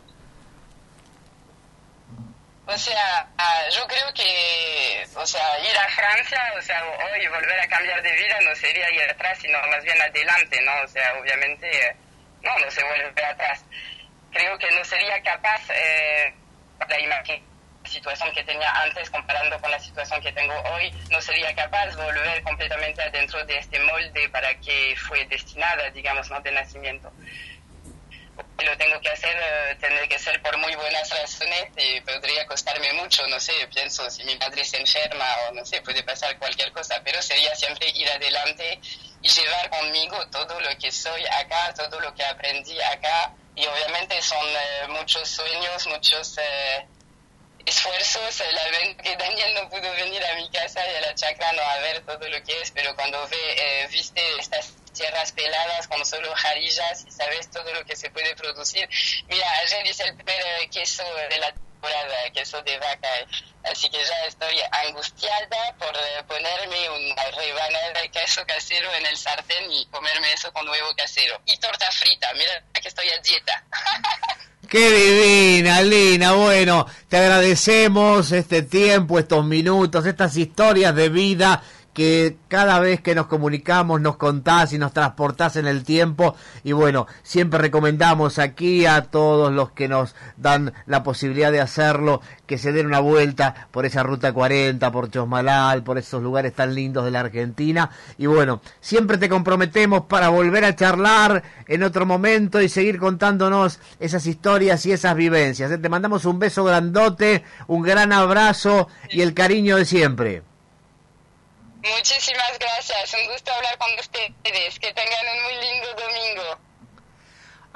O sea, ah, yo creo que, o sea, ir a Francia, o sea, hoy volver a cambiar de vida no sería ir atrás, sino más bien adelante, ¿no? O sea, obviamente, no, no se vuelve atrás. Creo que no sería capaz, eh, la imagen, la situación que tenía antes comparando con la situación que tengo hoy, no sería capaz volver completamente adentro de este molde para que fue destinada, digamos, ¿no? De nacimiento lo tengo que hacer, eh, tendré que ser por muy buenas razones y podría costarme mucho, no sé, pienso si mi madre se enferma o no sé, puede pasar cualquier cosa, pero sería siempre ir adelante y llevar conmigo todo lo que soy acá, todo lo que aprendí acá y obviamente son eh, muchos sueños, muchos eh, esfuerzos. La vez que Daniel no pudo venir a mi casa y a la chacra no a ver todo lo que es, pero cuando ve, eh, viste estas tierras peladas con solo jarillas y sabes todo lo que se puede producir. Mira, ayer hice el primer eh, queso de la temporada, queso de vaca, eh, así que ya estoy angustiada por eh, ponerme una rebanada de queso casero en el sartén y comerme eso con huevo casero. Y torta frita, mira que estoy a dieta. [LAUGHS] Qué divina, Lina. Bueno, te agradecemos este tiempo, estos minutos, estas historias de vida que cada vez que nos comunicamos nos contás y nos transportás en el tiempo y bueno, siempre recomendamos aquí a todos los que nos dan la posibilidad de hacerlo que se den una vuelta por esa ruta 40, por Chosmalal, por esos lugares tan lindos de la Argentina y bueno, siempre te comprometemos para volver a charlar en otro momento y seguir contándonos esas historias y esas vivencias. Te mandamos un beso grandote, un gran abrazo y el cariño de siempre. Muchísimas gracias, un gusto hablar con ustedes. Que tengan un muy lindo domingo.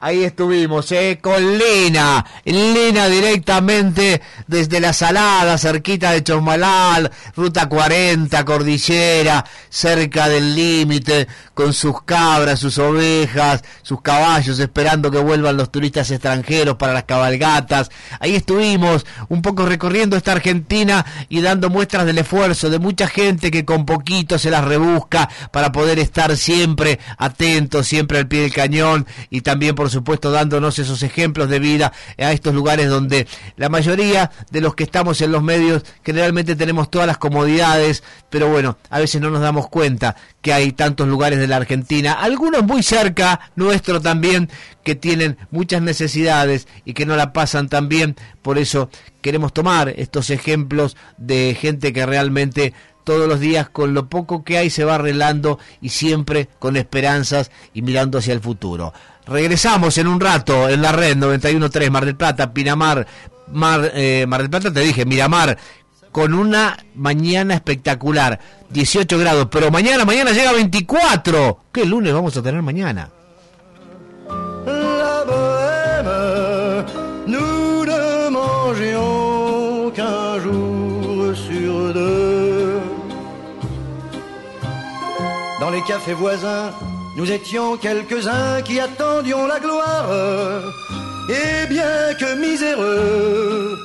Ahí estuvimos, ¿eh? Con Lina. Lina directamente desde la Salada, cerquita de Chosmalal, Ruta 40, Cordillera, cerca del límite, con sus cabras, sus ovejas, sus caballos, esperando que vuelvan los turistas extranjeros para las cabalgatas. Ahí estuvimos, un poco recorriendo esta Argentina y dando muestras del esfuerzo de mucha gente que con poquito se las rebusca para poder estar siempre atentos, siempre al pie del cañón y también, por supuesto, dándonos esos ejemplos de vida a estos lugares donde la mayoría de los que estamos en los medios generalmente tenemos todas las comodidades, pero bueno, a veces no nos damos cuenta que hay tantos lugares de la Argentina, algunos muy cerca, nuestro también, que tienen muchas necesidades y que no la pasan tan bien, por eso queremos tomar estos ejemplos de gente que realmente todos los días con lo poco que hay se va arreglando y siempre con esperanzas y mirando hacia el futuro. Regresamos en un rato en la red 91.3 Mar del Plata, Pinamar, Mar, eh, Mar del Plata, te dije, Miramar, con una mañana espectacular, 18 grados, pero mañana, mañana llega a 24. ¿Qué lunes vamos a tener mañana? la bohème, nous ne mangions qu'un jour sur deux. Dans les cafés voisins, nous étions quelques-uns qui attendions la gloire. Et bien que miséreux,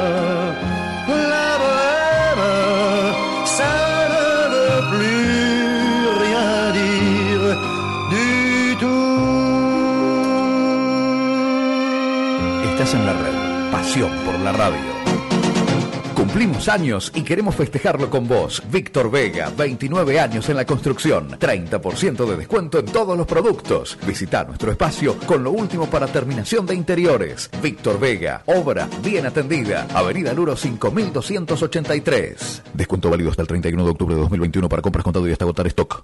la radio. Cumplimos años y queremos festejarlo con vos. Víctor Vega, 29 años en la construcción, 30% de descuento en todos los productos. Visita nuestro espacio con lo último para terminación de interiores. Víctor Vega, obra bien atendida. Avenida Luro 5283. Descuento válido hasta el 31 de octubre de 2021 para compras contado y hasta agotar stock.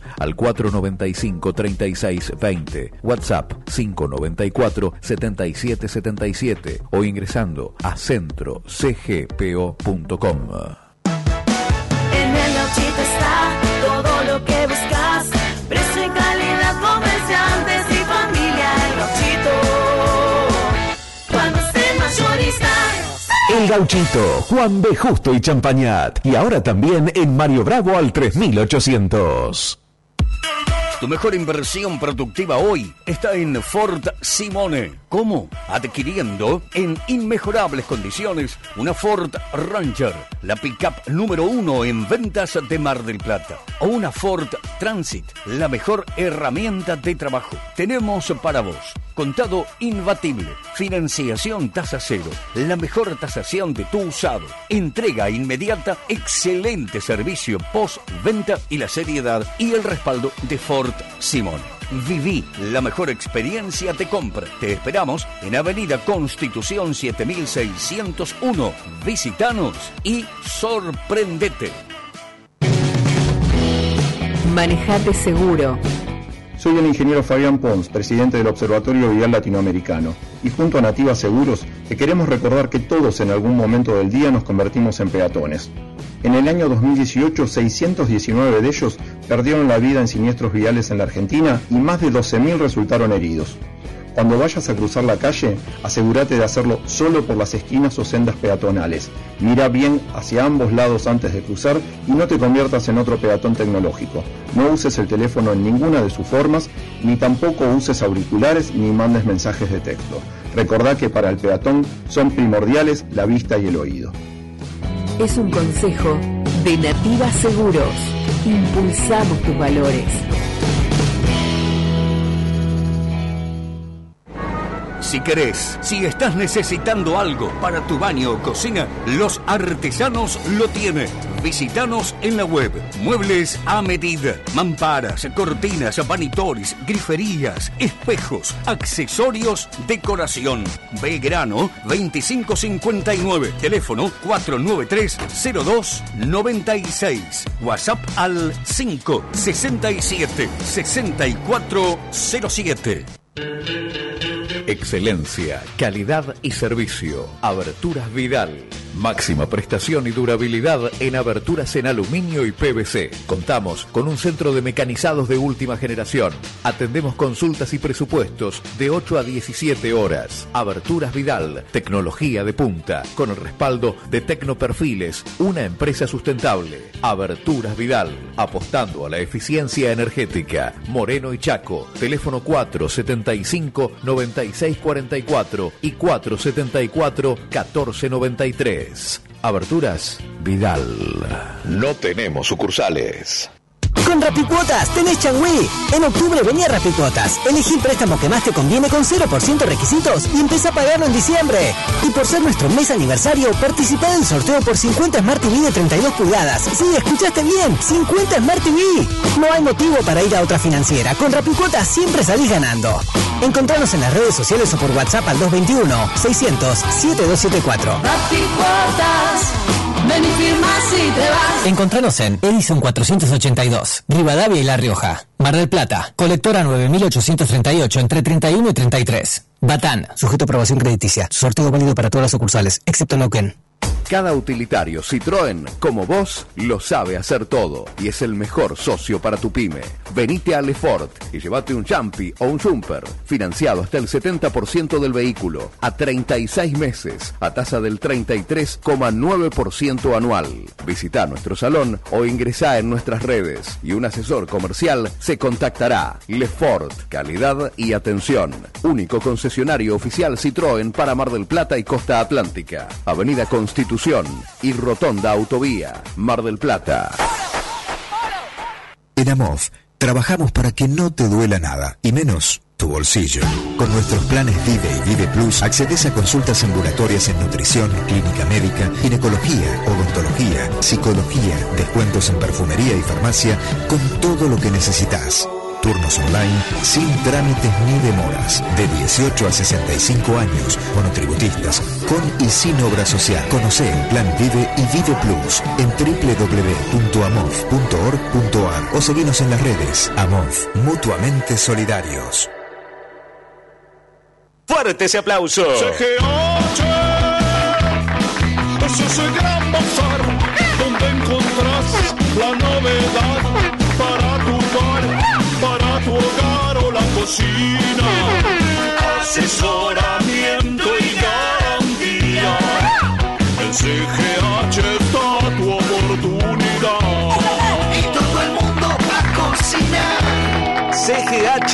al 495-3620, WhatsApp 594-7777 o ingresando a centrocgpo.com. En el gauchito está todo lo que buscas. Precio y calidad, comerciantes y familia. El gauchito. Cuando esté mayorista. El Gauchito, Juan B. Justo y Champañat. Y ahora también en Mario Bravo al 3800. Tu mejor inversión productiva hoy está en Ford Simone. ¿Cómo? Adquiriendo en inmejorables condiciones una Ford Ranger, la pickup número uno en ventas de Mar del Plata. O una Ford Transit, la mejor herramienta de trabajo. Tenemos para vos contado imbatible, financiación tasa cero, la mejor tasación de tu usado, entrega inmediata, excelente servicio post-venta y la seriedad y el respaldo de Ford Simón. Viví la mejor experiencia de compra. Te esperamos en Avenida Constitución 7601. Visitanos y sorprendete. Manejate seguro. Soy el ingeniero Fabián Pons, presidente del Observatorio Vial Latinoamericano, y junto a Nativa Seguros te queremos recordar que todos en algún momento del día nos convertimos en peatones. En el año 2018, 619 de ellos perdieron la vida en siniestros viales en la Argentina y más de 12.000 resultaron heridos. Cuando vayas a cruzar la calle, asegúrate de hacerlo solo por las esquinas o sendas peatonales. Mira bien hacia ambos lados antes de cruzar y no te conviertas en otro peatón tecnológico. No uses el teléfono en ninguna de sus formas, ni tampoco uses auriculares ni mandes mensajes de texto. Recordá que para el peatón son primordiales la vista y el oído. Es un consejo de Nativa Seguros. Impulsamos tus valores. Si querés, si estás necesitando algo para tu baño o cocina, los artesanos lo tienen. Visítanos en la web. Muebles a medida. Mamparas, cortinas, vanitores, griferías, espejos, accesorios, decoración. Belgrano 2559. Teléfono 493-0296. WhatsApp al 567 6407. Excelencia, calidad y servicio. Aberturas Vidal. Máxima prestación y durabilidad en aberturas en aluminio y PVC. Contamos con un centro de mecanizados de última generación. Atendemos consultas y presupuestos de 8 a 17 horas. Aberturas Vidal, tecnología de punta, con el respaldo de Tecnoperfiles, una empresa sustentable. Aberturas Vidal, apostando a la eficiencia energética. Moreno y Chaco, teléfono 475 9644 y 474 1493. Aberturas Vidal. No tenemos sucursales. Con Rapicuotas tenés changüí. En octubre venía Rapicuotas. Elegí el préstamo que más te conviene con 0% requisitos y empieza a pagarlo en diciembre. Y por ser nuestro mes aniversario, participá del sorteo por 50 Smart TV de 32 pulgadas. Sí, escuchaste bien, 50 Smart TV. No hay motivo para ir a otra financiera. Con Rapicuotas siempre salís ganando. Encontranos en las redes sociales o por WhatsApp al 221-600-7274. Ven y firma si te vas. Encontranos en Edison 482, Rivadavia y La Rioja. Mar del Plata, colectora 9838 entre 31 y 33. Batán, sujeto a aprobación crediticia. Sorteo válido para todas las sucursales, excepto Neuquén. Cada utilitario Citroën, como vos, lo sabe hacer todo y es el mejor socio para tu pyme. Venite a Lefort y llévate un Jumpy o un Jumper, financiado hasta el 70% del vehículo, a 36 meses, a tasa del 33,9% anual. Visita nuestro salón o ingresá en nuestras redes y un asesor comercial se contactará. Lefort, calidad y atención. Único concesionario oficial Citroën para Mar del Plata y Costa Atlántica. Avenida Constitución y Rotonda Autovía, Mar del Plata. En AMOF trabajamos para que no te duela nada, y menos tu bolsillo. Con nuestros planes Vive y Vive Plus accedes a consultas ambulatorias en nutrición, clínica médica, ginecología, odontología, psicología, descuentos en perfumería y farmacia, con todo lo que necesitas. Turnos online sin trámites ni demoras. De 18 a 65 años, monotributistas, con y sin obra social. Conoce el plan Vive y Vive Plus en www.amof.org.ar o seguinos en las redes. Amof, mutuamente solidarios. Fuerte ese aplauso. CGH es ese gran bazar donde encontrás la novedad para tu para tu hogar o la cocina. Asesoramiento y garantía. En CGH está tu oportunidad. Y todo el mundo va a cocinar. CGH,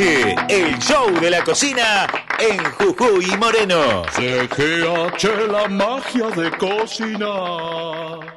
el show de la cocina en Jujuy y Moreno. CGH, la magia de cocinar.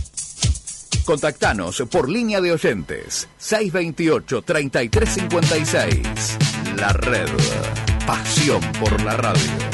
Contactanos por línea de oyentes 628-3356. La red. Pasión por la radio.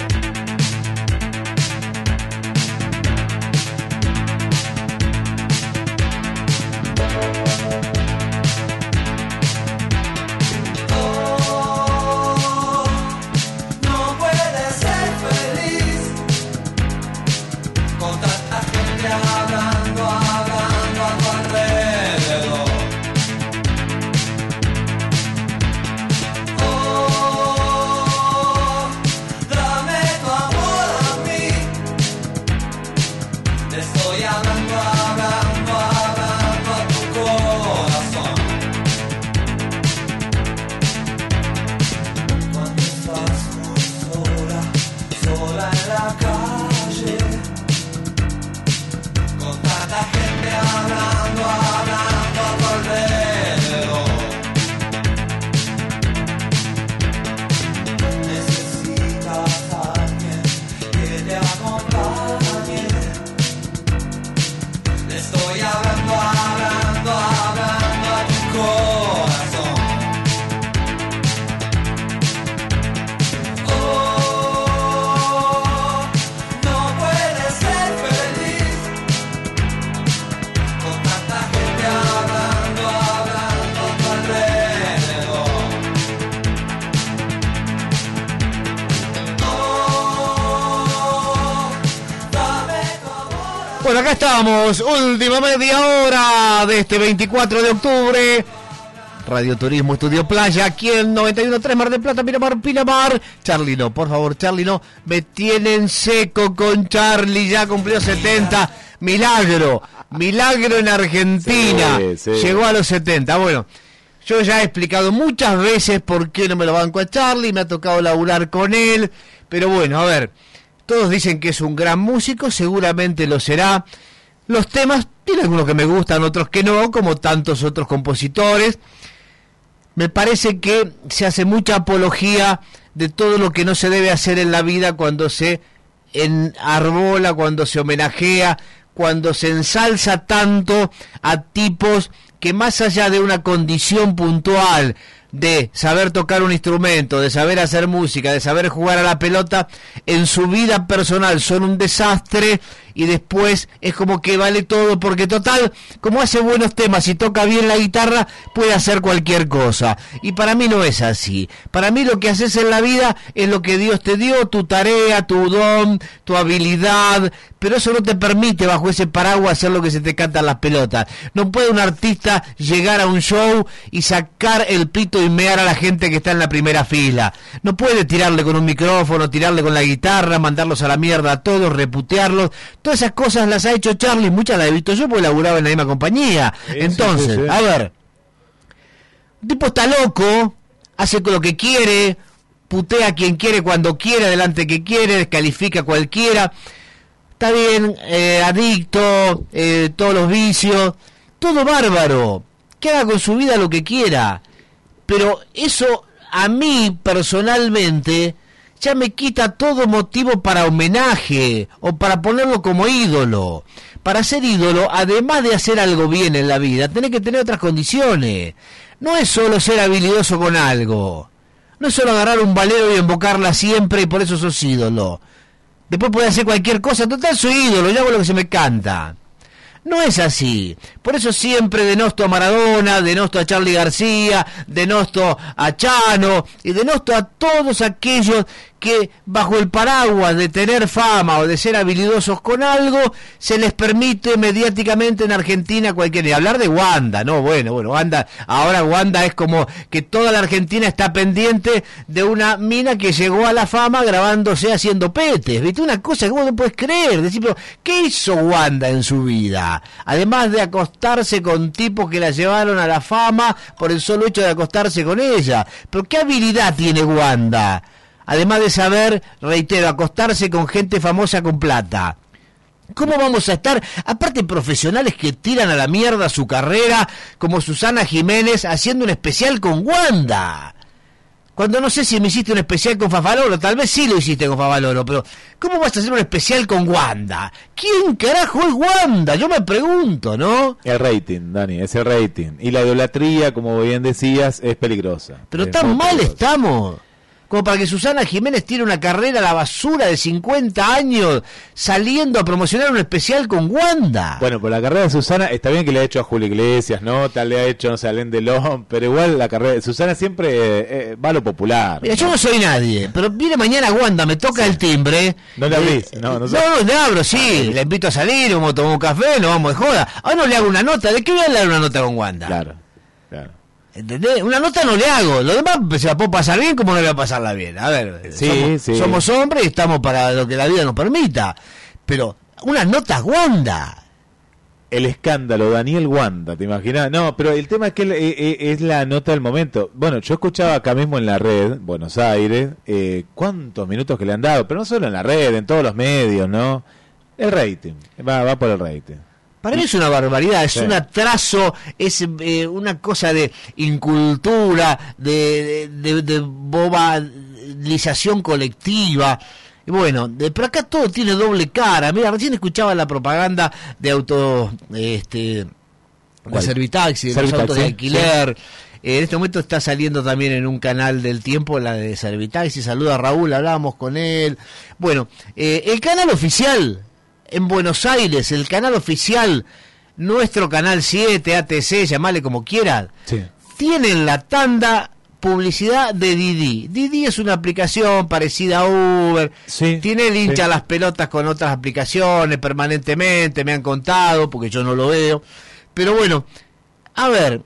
Última media hora de este 24 de octubre. Radio Turismo Estudio Playa, aquí en 91.3 Mar del Plata, Miramar, Pinamar. Charlie no, por favor, Charlie no. Me tienen seco con Charlie, ya cumplió 70. Milagro, milagro en Argentina. Sí, sí. Llegó a los 70. Bueno, yo ya he explicado muchas veces por qué no me lo banco a Charlie, me ha tocado laburar con él. Pero bueno, a ver, todos dicen que es un gran músico, seguramente lo será. Los temas, tiene algunos que me gustan, otros que no, como tantos otros compositores. Me parece que se hace mucha apología de todo lo que no se debe hacer en la vida cuando se enarbola, cuando se homenajea, cuando se ensalza tanto a tipos que más allá de una condición puntual de saber tocar un instrumento, de saber hacer música, de saber jugar a la pelota, en su vida personal son un desastre y después es como que vale todo porque total, como hace buenos temas y toca bien la guitarra, puede hacer cualquier cosa. Y para mí no es así. Para mí lo que haces en la vida es lo que Dios te dio, tu tarea, tu don, tu habilidad, pero eso no te permite bajo ese paraguas hacer lo que se te canta las pelotas. No puede un artista llegar a un show y sacar el pito y mear a la gente que está en la primera fila. No puede tirarle con un micrófono, tirarle con la guitarra, mandarlos a la mierda a todos, reputearlos. Todas esas cosas las ha hecho Charlie, muchas las he visto yo porque laburaba en la misma compañía. Entonces, sí, sí. a ver, un tipo está loco, hace lo que quiere, putea a quien quiere cuando quiere, adelante que quiere, descalifica a cualquiera. Está bien, eh, adicto, eh, todos los vicios, todo bárbaro. Que haga con su vida lo que quiera. Pero eso a mí personalmente ya me quita todo motivo para homenaje o para ponerlo como ídolo. Para ser ídolo, además de hacer algo bien en la vida, tenés que tener otras condiciones. No es solo ser habilidoso con algo. No es solo agarrar un valero y invocarla siempre y por eso sos ídolo. Después puede hacer cualquier cosa. Total, soy ídolo, yo hago lo que se me canta. No es así. Por eso siempre denosto a Maradona, denosto a Charlie García, denosto a Chano y denosto a todos aquellos que bajo el paraguas de tener fama o de ser habilidosos con algo, se les permite mediáticamente en Argentina cualquier... Y hablar de Wanda, no, bueno, bueno, Wanda, ahora Wanda es como que toda la Argentina está pendiente de una mina que llegó a la fama grabándose haciendo petes, ¿viste? Una cosa que vos no puedes creer, decir, pero ¿qué hizo Wanda en su vida? Además de acostarse con tipos que la llevaron a la fama por el solo hecho de acostarse con ella. Pero ¿qué habilidad tiene Wanda? Además de saber, reitero, acostarse con gente famosa con plata. ¿Cómo vamos a estar? Aparte profesionales que tiran a la mierda su carrera, como Susana Jiménez haciendo un especial con Wanda. Cuando no sé si me hiciste un especial con Fafaloro, tal vez sí lo hiciste con Fafaloro, pero ¿cómo vas a hacer un especial con Wanda? ¿Quién carajo es Wanda? Yo me pregunto, ¿no? El rating, Dani, es el rating. Y la idolatría, como bien decías, es peligrosa. Pero Es tan mal peligrosa. estamos. Como para que Susana Jiménez tire una carrera a la basura de 50 años saliendo a promocionar un especial con Wanda. Bueno, por la carrera de Susana, está bien que le ha hecho a Julio Iglesias, ¿no? Tal le ha hecho, no sé, a Delon, pero igual la carrera de Susana siempre eh, eh, va a lo popular. Mira, yo no soy nadie, pero viene mañana Wanda, me toca el timbre. No le Eh, abrís, no, no no, no, le abro, sí, le invito a salir, vamos a tomar un café, nos vamos de joda. Ahora no le hago una nota, ¿de qué voy a dar una nota con Wanda? Claro. ¿Entendés? Una nota no le hago, lo demás se la puedo pasar bien como no le voy a pasarla bien. A ver, Sí, somos, sí. somos hombres y estamos para lo que la vida nos permita. Pero unas notas Wanda. El escándalo, Daniel Wanda, ¿te imaginas? No, pero el tema es que eh, eh, es la nota del momento. Bueno, yo escuchaba acá mismo en la red, Buenos Aires, eh, cuántos minutos que le han dado, pero no solo en la red, en todos los medios, ¿no? El rating, va, va por el rating. Para mí es una barbaridad, es Sí. un atraso, es eh, una cosa de incultura, de, de, bobalización colectiva. Y bueno, de, pero acá todo tiene doble cara. Mira, recién escuchaba la propaganda de auto, este, de. Servitaxi, de los Servitaxi, autos de sí. alquiler. Eh, en este momento está saliendo también en un canal del tiempo la de Servitaxi. Saluda a Raúl, hablábamos con él. Bueno, eh, el canal oficial en Buenos Aires, el canal oficial, nuestro canal 7, ATC, llamale como quieran, Sí. tienen la tanda publicidad de Didi. Didi es una aplicación parecida a Uber. Tiene el hincha sí. las pelotas con otras aplicaciones permanentemente, me han contado, porque yo no lo veo. Pero bueno, a ver,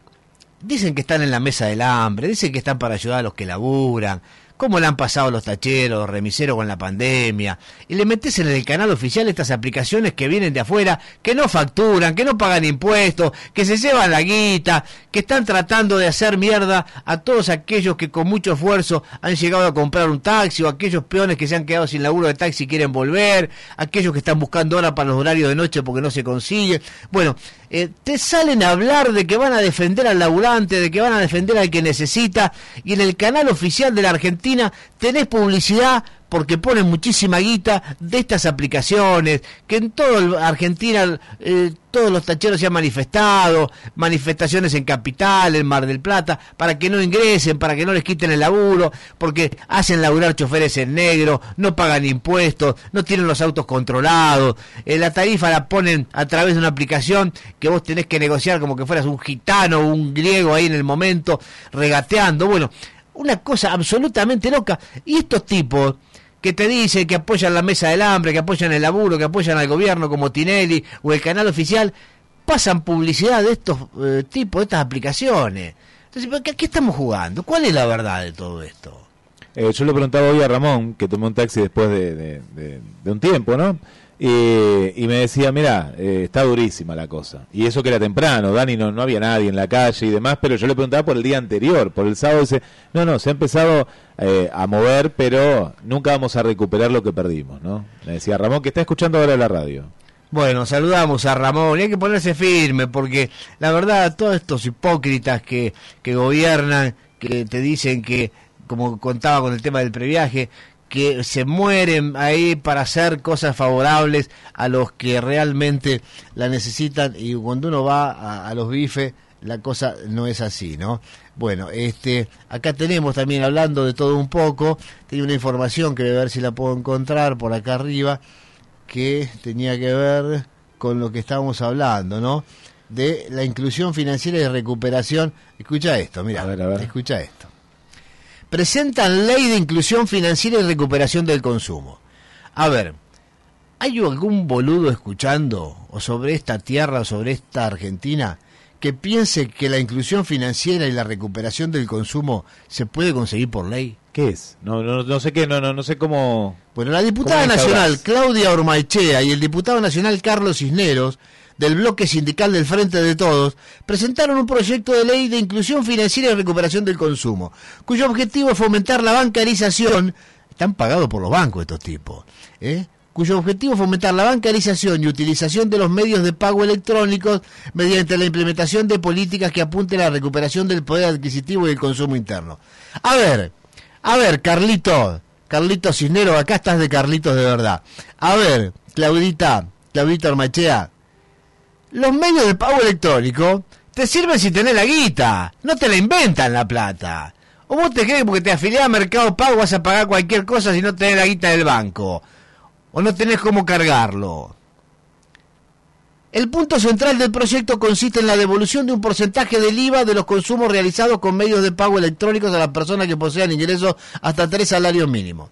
dicen que están en la mesa del hambre, dicen que están para ayudar a los que laburan. ¿Cómo le han pasado los tacheros, remiseros con la pandemia? Y le metes en el canal oficial estas aplicaciones que vienen de afuera, que no facturan, que no pagan impuestos, que se llevan la guita, que están tratando de hacer mierda a todos aquellos que con mucho esfuerzo han llegado a comprar un taxi, o aquellos peones que se han quedado sin laburo de taxi y quieren volver, aquellos que están buscando hora para los horarios de noche porque no se consigue. Bueno, eh, te salen a hablar de que van a defender al laburante, de que van a defender al que necesita, y en el canal oficial de la Argentina tenés publicidad porque ponen muchísima guita de estas aplicaciones, que en toda Argentina eh, todos los tacheros se han manifestado, manifestaciones en Capital, en Mar del Plata, para que no ingresen, para que no les quiten el laburo, porque hacen laburar choferes en negro, no pagan impuestos, no tienen los autos controlados, eh, la tarifa la ponen a través de una aplicación que vos tenés que negociar como que fueras un gitano o un griego ahí en el momento, regateando, bueno, una cosa absolutamente loca. Y estos tipos que te dicen que apoyan la mesa del hambre, que apoyan el laburo, que apoyan al gobierno como Tinelli o el canal oficial, pasan publicidad de estos eh, tipos, de estas aplicaciones. Entonces, ¿qué, ¿qué estamos jugando? ¿Cuál es la verdad de todo esto? Eh, yo le preguntaba hoy a Ramón, que tomó un taxi después de, de- de- de un tiempo, ¿no? Y, y me decía, mira, eh, está durísima la cosa. Y eso que era temprano, Dani, no, no había nadie en la calle y demás, pero yo le preguntaba por el día anterior, por el sábado, dice, no, no, se ha empezado eh, a mover, pero nunca vamos a recuperar lo que perdimos, ¿no? Me decía Ramón, que está escuchando ahora la radio. Bueno, saludamos a Ramón y hay que ponerse firme porque la verdad todos estos hipócritas que, que gobiernan, que te dicen que, como contaba con el tema del previaje, que se mueren ahí para hacer cosas favorables a los que realmente la necesitan y cuando uno va a, a los bifes la cosa no es así, ¿no? Bueno, este, acá tenemos también hablando de todo un poco, tenía una información que voy a ver si la puedo encontrar por acá arriba, que tenía que ver con lo que estábamos hablando, ¿no? De la inclusión financiera y recuperación. Escucha esto, mira, escucha esto. Presentan ley de inclusión financiera y recuperación del consumo. A ver, ¿hay algún boludo escuchando o sobre esta tierra o sobre esta Argentina que piense que la inclusión financiera y la recuperación del consumo se puede conseguir por ley? ¿Qué es? No, no, no sé qué, no, no, no sé cómo. Bueno, la diputada ¿Cómo nacional? Claudia Ormaechea y el diputado nacional Carlos Cisneros del bloque sindical del Frente de Todos presentaron un proyecto de ley de inclusión financiera y recuperación del consumo, cuyo objetivo es fomentar la bancarización, están pagados por los bancos estos tipos, ¿eh? cuyo objetivo es fomentar la bancarización y utilización de los medios de pago electrónicos mediante la implementación de políticas que apunten a la recuperación del poder adquisitivo y el consumo interno. A ver, a ver, Carlito, Carlito Cisneros, acá estás de Carlitos de verdad. A ver, Claudita, Claudita Ormachea, los medios de pago electrónico te sirven si tenés la guita, no te la inventan la plata. O vos te crees que porque te afiliás a Mercado Pago vas a pagar cualquier cosa si no tenés la guita del banco. O no tenés cómo cargarlo. El punto central del proyecto consiste en la devolución de un porcentaje del IVA de los consumos realizados con medios de pago electrónicos a las personas que posean ingresos hasta tres salarios mínimos.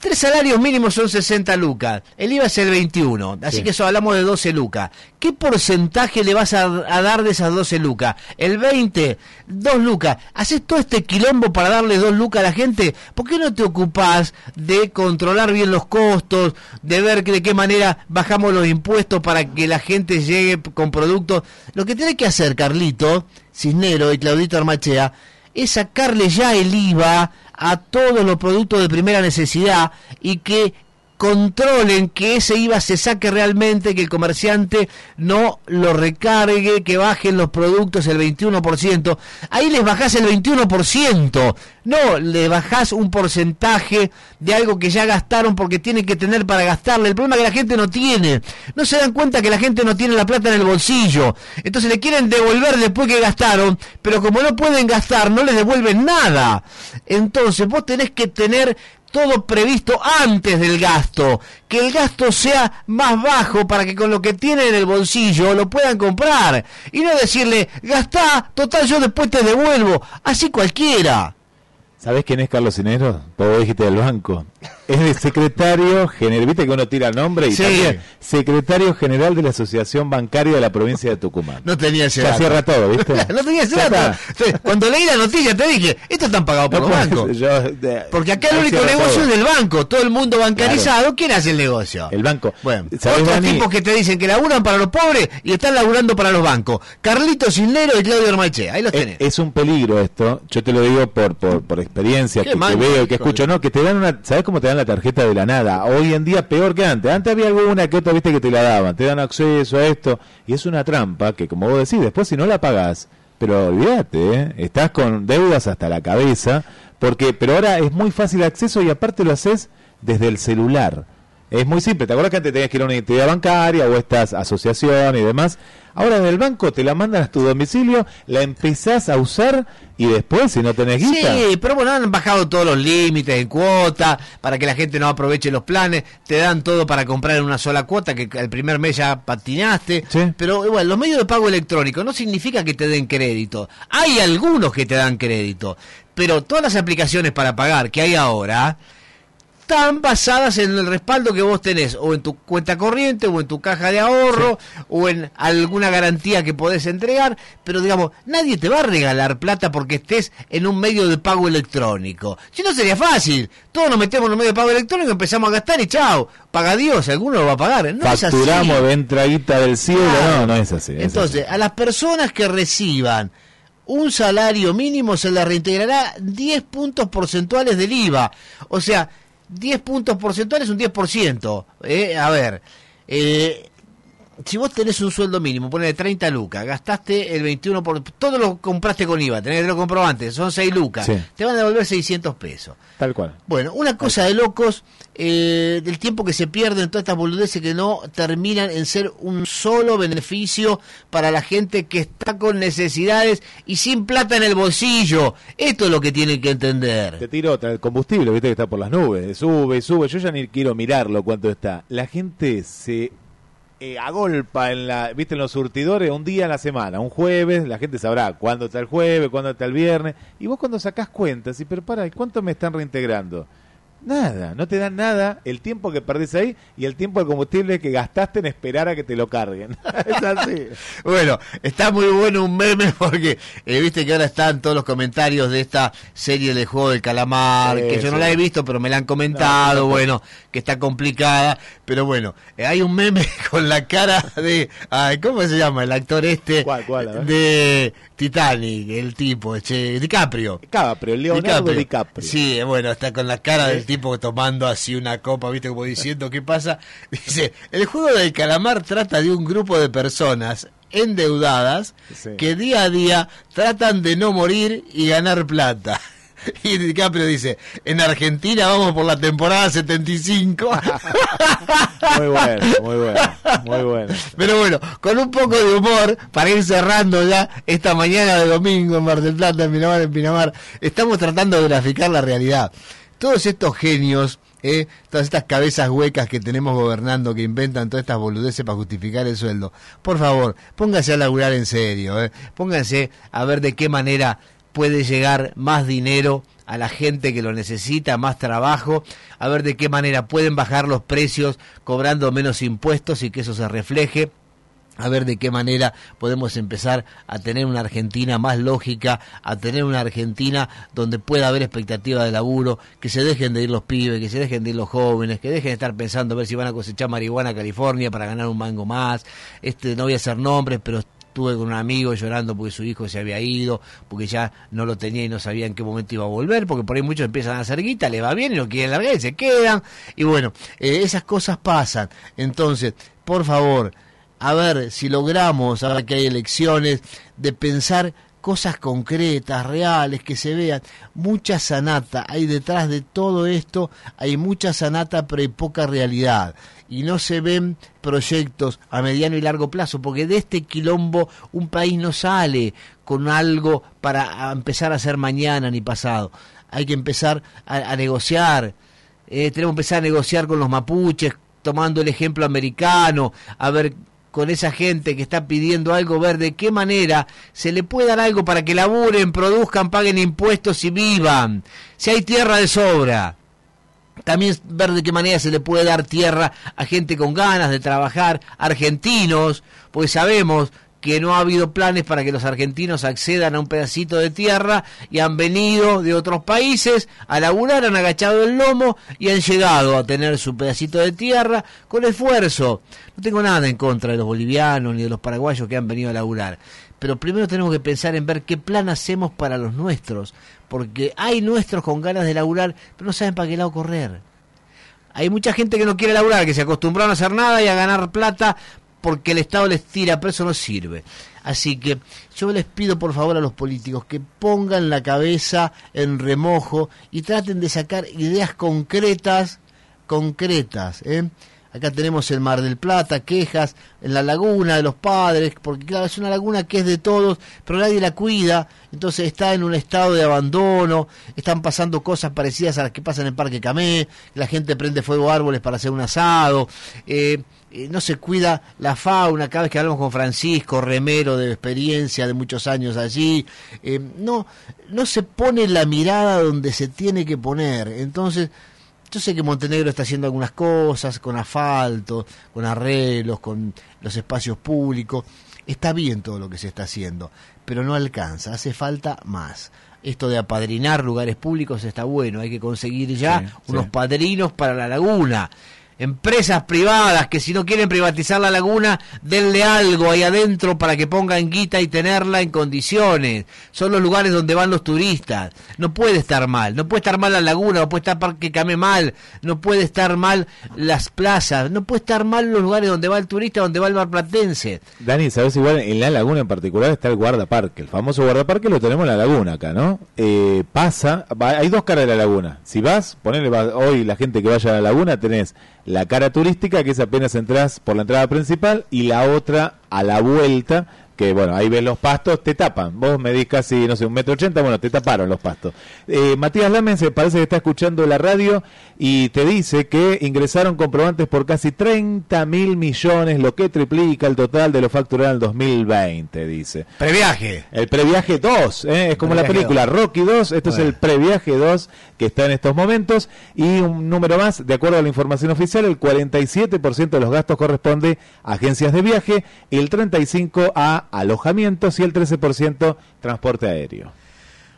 Tres salarios mínimos son 60 lucas. El IVA es el 21. Así Sí. que eso hablamos de 12 lucas. ¿Qué porcentaje le vas a, a dar de esas 12 lucas? El 20, 2 lucas. ¿Haces todo este quilombo para darle 2 lucas a la gente? ¿Por qué no te ocupás de controlar bien los costos, de ver que- de qué manera bajamos los impuestos para que la gente llegue con productos? Lo que tiene que hacer, Carlito, Cisnero y Claudito Armachea, es sacarle ya el IVA a todos los productos de primera necesidad y que controlen que ese IVA se saque realmente, que el comerciante no lo recargue, que bajen los productos el 21%. Ahí les bajás el 21%. No, le bajás un porcentaje de algo que ya gastaron porque tienen que tener para gastarle. El problema es que la gente no tiene. No se dan cuenta que la gente no tiene la plata en el bolsillo. Entonces le quieren devolver después que gastaron, pero como no pueden gastar, no les devuelven nada. Entonces vos tenés que tener todo previsto antes del gasto, que el gasto sea más bajo para que con lo que tienen en el bolsillo lo puedan comprar y no decirle, gastá, total yo después te devuelvo, así cualquiera. ¿Sabés quién es Carlos Cinero? Vos dijiste del banco. Es el secretario general, viste que uno tira nombre y Sí. también secretario general de la Asociación Bancaria de la provincia de Tucumán. No tenía ese dato. cierra todo, ¿viste? [LAUGHS] no tenía ese dato. Cuando leí la noticia te dije, estos están pagados por No los bancos. ser, yo, de- Porque acá el único negocio todo. es del banco, todo el mundo bancarizado, ¿quién hace el negocio? El banco. Bueno, ¿Sabés, otros Dani? tipos que te dicen que laburan para los pobres y están laburando para los bancos. Carlitos Cisnero y Claudio Armaiche, ahí los tenés. es un peligro esto, yo te lo digo por, por, por experiencia, Qué que, que mal, veo, que escucho, no, que te dan una, ¿sabes cómo te dan la tarjeta de la nada? Hoy en día peor que antes, antes había alguna que otra, viste, que te la daban, te dan acceso a esto, y es una trampa que como vos decís, después si no la pagás, pero olvídate, ¿eh? estás con deudas hasta la cabeza, porque, pero ahora es muy fácil acceso y aparte lo haces desde el celular. Es muy simple, ¿te acuerdas que antes tenías que ir a una entidad bancaria o estas asociaciones y demás? Ahora en el banco te la mandan a tu domicilio, la empezás a usar y después, si no tenés guita, Sí, pero bueno, han bajado todos los límites en cuota para que la gente no aproveche los planes. Te dan todo para comprar en una sola cuota, que el primer mes ya patinaste. Pero igual, los medios de pago electrónico no significa que te den crédito. Hay algunos que te dan crédito, pero todas las aplicaciones para pagar que hay ahora están basadas en el respaldo que vos tenés, o en tu cuenta corriente, o en tu caja de ahorro, o en alguna garantía que podés entregar, pero digamos, nadie te va a regalar plata porque estés en un medio de pago electrónico. Si no sería fácil, todos nos metemos en un medio de pago electrónico, empezamos a gastar y chao, paga Dios, alguno lo va a pagar. No es así. facturamos de entradita del cielo, no, no es así. es Entonces, a las personas que reciban un salario mínimo se les reintegrará 10 puntos porcentuales del IVA. O sea, 10 puntos porcentuales es un 10%. ¿eh? A ver, eh, si vos tenés un sueldo mínimo, ponele 30 lucas, gastaste el 21%, por, todo lo compraste con IVA, tenés los comprobantes, son 6 lucas, Sí. te van a devolver 600 pesos. Tal cual. Bueno, una cosa de locos eh, del tiempo que se pierde en todas estas boludeces que no terminan en ser un solo beneficio para la gente que está con necesidades y sin plata en el bolsillo. Esto es lo que tienen que entender. Te tiro otra, el combustible, viste que está por las nubes, sube y sube, yo ya ni quiero mirarlo cuánto está. La gente se eh, agolpa en la, viste, en los surtidores un día a la semana, un jueves, la gente sabrá cuándo está el jueves, cuándo está el viernes, y vos cuando sacás cuentas, y pero para, ¿y ¿cuánto me están reintegrando? Nada, no te dan nada el tiempo que perdés ahí y el tiempo de combustible que gastaste en esperar a que te lo carguen. [LAUGHS] es así. Bueno, está muy bueno un meme porque eh, viste que ahora están todos los comentarios de esta serie de juego del calamar, Sí, que yo no la he visto, pero me la han comentado, No, no, no. bueno, que está complicada, pero bueno, eh, hay un meme [LAUGHS] con la cara de, ay, ¿cómo se llama? El actor este ¿Cuál, cuál, de Titanic, el tipo, che, DiCaprio. DiCaprio, Leonardo DiCaprio. Sí, eh, bueno, está con la cara del tipo tomando así una copa, viste, como diciendo, ¿qué pasa? [LAUGHS] Dice, el juego del calamar trata de un grupo de personas endeudadas Sí. que día a día tratan de no morir y ganar plata. [LAUGHS] [LAUGHS] Y DiCaprio dice, en Argentina vamos por la temporada 75. [LAUGHS] Muy bueno, muy bueno, muy bueno. Pero bueno, con un poco de humor, para ir cerrando ya esta mañana de domingo en Mar del Plata, en Pinamar, en Pinamar, estamos tratando de graficar la realidad. Todos estos genios, eh, todas estas cabezas huecas que tenemos gobernando, que inventan todas estas boludeces para justificar el sueldo, por favor, pónganse a laburar en serio, eh. pónganse a ver de qué manera puede llegar más dinero a la gente que lo necesita, más trabajo, a ver de qué manera pueden bajar los precios cobrando menos impuestos y que eso se refleje a ver de qué manera podemos empezar a tener una Argentina más lógica, a tener una Argentina donde pueda haber expectativa de laburo, que se dejen de ir los pibes, que se dejen de ir los jóvenes, que dejen de estar pensando a ver si van a cosechar marihuana a California para ganar un mango más. Este no voy a hacer nombres, pero estuve con un amigo llorando porque su hijo se había ido, porque ya no lo tenía y no sabía en qué momento iba a volver, porque por ahí muchos empiezan a hacer guita, le va bien y lo quieren largar y se quedan. Y bueno, eh, esas cosas pasan. Entonces, por favor, a ver si logramos, ahora que hay elecciones, de pensar cosas concretas, reales, que se vean. Mucha sanata, hay detrás de todo esto, hay mucha sanata, pero hay poca realidad. Y no se ven proyectos a mediano y largo plazo, porque de este quilombo un país no sale con algo para empezar a hacer mañana ni pasado. Hay que empezar a, negociar. Eh, tenemos que empezar a negociar con los mapuches, tomando el ejemplo americano, a ver con esa gente que está pidiendo algo, ver de qué manera se le puede dar algo para que laburen, produzcan, paguen impuestos y vivan. Si hay tierra de sobra, también ver de qué manera se le puede dar tierra a gente con ganas de trabajar, argentinos, pues sabemos que no ha habido planes para que los argentinos accedan a un pedacito de tierra y han venido de otros países a laburar, han agachado el lomo y han llegado a tener su pedacito de tierra con esfuerzo. No tengo nada en contra de los bolivianos ni de los paraguayos que han venido a laburar, pero primero tenemos que pensar en ver qué plan hacemos para los nuestros, porque hay nuestros con ganas de laburar, pero no saben para qué lado correr. Hay mucha gente que no quiere laburar, que se acostumbraron a hacer nada y a ganar plata porque el Estado les tira, pero eso no sirve. Así que yo les pido por favor a los políticos que pongan la cabeza en remojo y traten de sacar ideas concretas, concretas. ¿eh? Acá tenemos el Mar del Plata, quejas en la laguna de los padres, porque claro, es una laguna que es de todos, pero nadie la cuida, entonces está en un estado de abandono, están pasando cosas parecidas a las que pasan en Parque Camé, la gente prende fuego a árboles para hacer un asado. Eh, eh, no se cuida la fauna, cada vez que hablamos con Francisco, remero de experiencia de muchos años allí, eh, no, no se pone la mirada donde se tiene que poner. Entonces, yo sé que Montenegro está haciendo algunas cosas con asfalto, con arreglos, con los espacios públicos. Está bien todo lo que se está haciendo, pero no alcanza, hace falta más. Esto de apadrinar lugares públicos está bueno, hay que conseguir ya unos padrinos para la laguna empresas privadas que si no quieren privatizar la laguna, denle algo ahí adentro para que pongan guita y tenerla en condiciones. Son los lugares donde van los turistas. No puede estar mal, no puede estar mal la laguna, no puede estar Parque Camé mal, no puede estar mal las plazas, no puede estar mal los lugares donde va el turista, donde va el marplatense. Dani, sabes igual, en la laguna en particular está el guardaparque, el famoso guardaparque lo tenemos en la laguna acá, ¿no? Eh, pasa, hay dos caras de la laguna. Si vas, ponele hoy la gente que vaya a la laguna, tenés la cara turística, que es apenas entras por la entrada principal, y la otra a la vuelta, que bueno, ahí ves los pastos, te tapan. Vos medís casi, no sé, un metro ochenta, bueno, te taparon los pastos. Eh, Matías Lamen se parece que está escuchando la radio y te dice que ingresaron comprobantes por casi 30 mil millones, lo que triplica el total de lo facturado en el 2020, dice. Previaje. El previaje 2, ¿eh? es como la película Rocky 2, esto es el previaje 2 que está en estos momentos. Y un número más, de acuerdo a la información oficial, el 47% de los gastos corresponde a agencias de viaje, el 35% a alojamientos y el 13% transporte aéreo.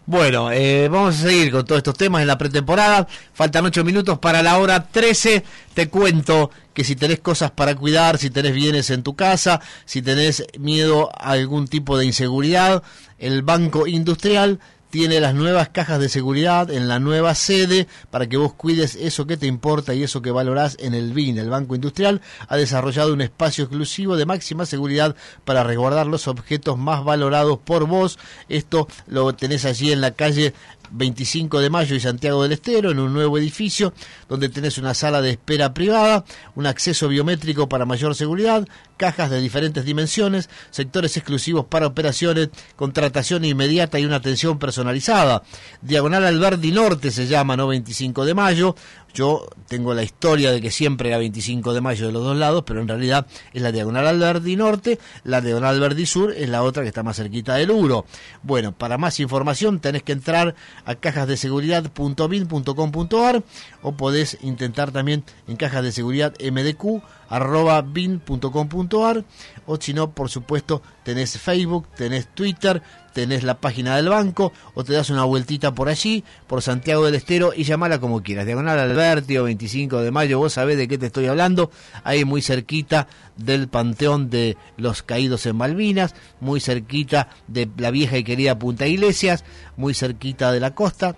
Bueno, eh, vamos a seguir con todos estos temas en la pretemporada. Faltan 8 minutos para la hora 13. Te cuento que si tenés cosas para cuidar, si tenés bienes en tu casa, si tenés miedo a algún tipo de inseguridad, el Banco Industrial tiene las nuevas cajas de seguridad en la nueva sede para que vos cuides eso que te importa y eso que valorás en el BIN. El Banco Industrial ha desarrollado un espacio exclusivo de máxima seguridad para resguardar los objetos más valorados por vos. Esto lo tenés allí en la calle 25 de Mayo y Santiago del Estero, en un nuevo edificio donde tenés una sala de espera privada, un acceso biométrico para mayor seguridad, cajas de diferentes dimensiones, sectores exclusivos para operaciones, contratación inmediata y una atención personalizada. Diagonal Alberdi Norte se llama, no 25 de Mayo, yo tengo la historia de que siempre era 25 de mayo de los dos lados, pero en realidad es la diagonal Alberdi Norte, la diagonal Alberdi Sur es la otra que está más cerquita del Uro. Bueno, para más información tenés que entrar a cajasdeseguridad.bin.com.ar o podés intentar también en cajas de seguridad MDQ arroba bin.com.ar o si no, por supuesto, tenés Facebook, tenés Twitter, tenés la página del banco o te das una vueltita por allí, por Santiago del Estero y llamala como quieras. Diagonal Alberti o 25 de mayo, vos sabés de qué te estoy hablando, ahí muy cerquita del Panteón de los Caídos en Malvinas, muy cerquita de la vieja y querida Punta Iglesias, muy cerquita de la costa,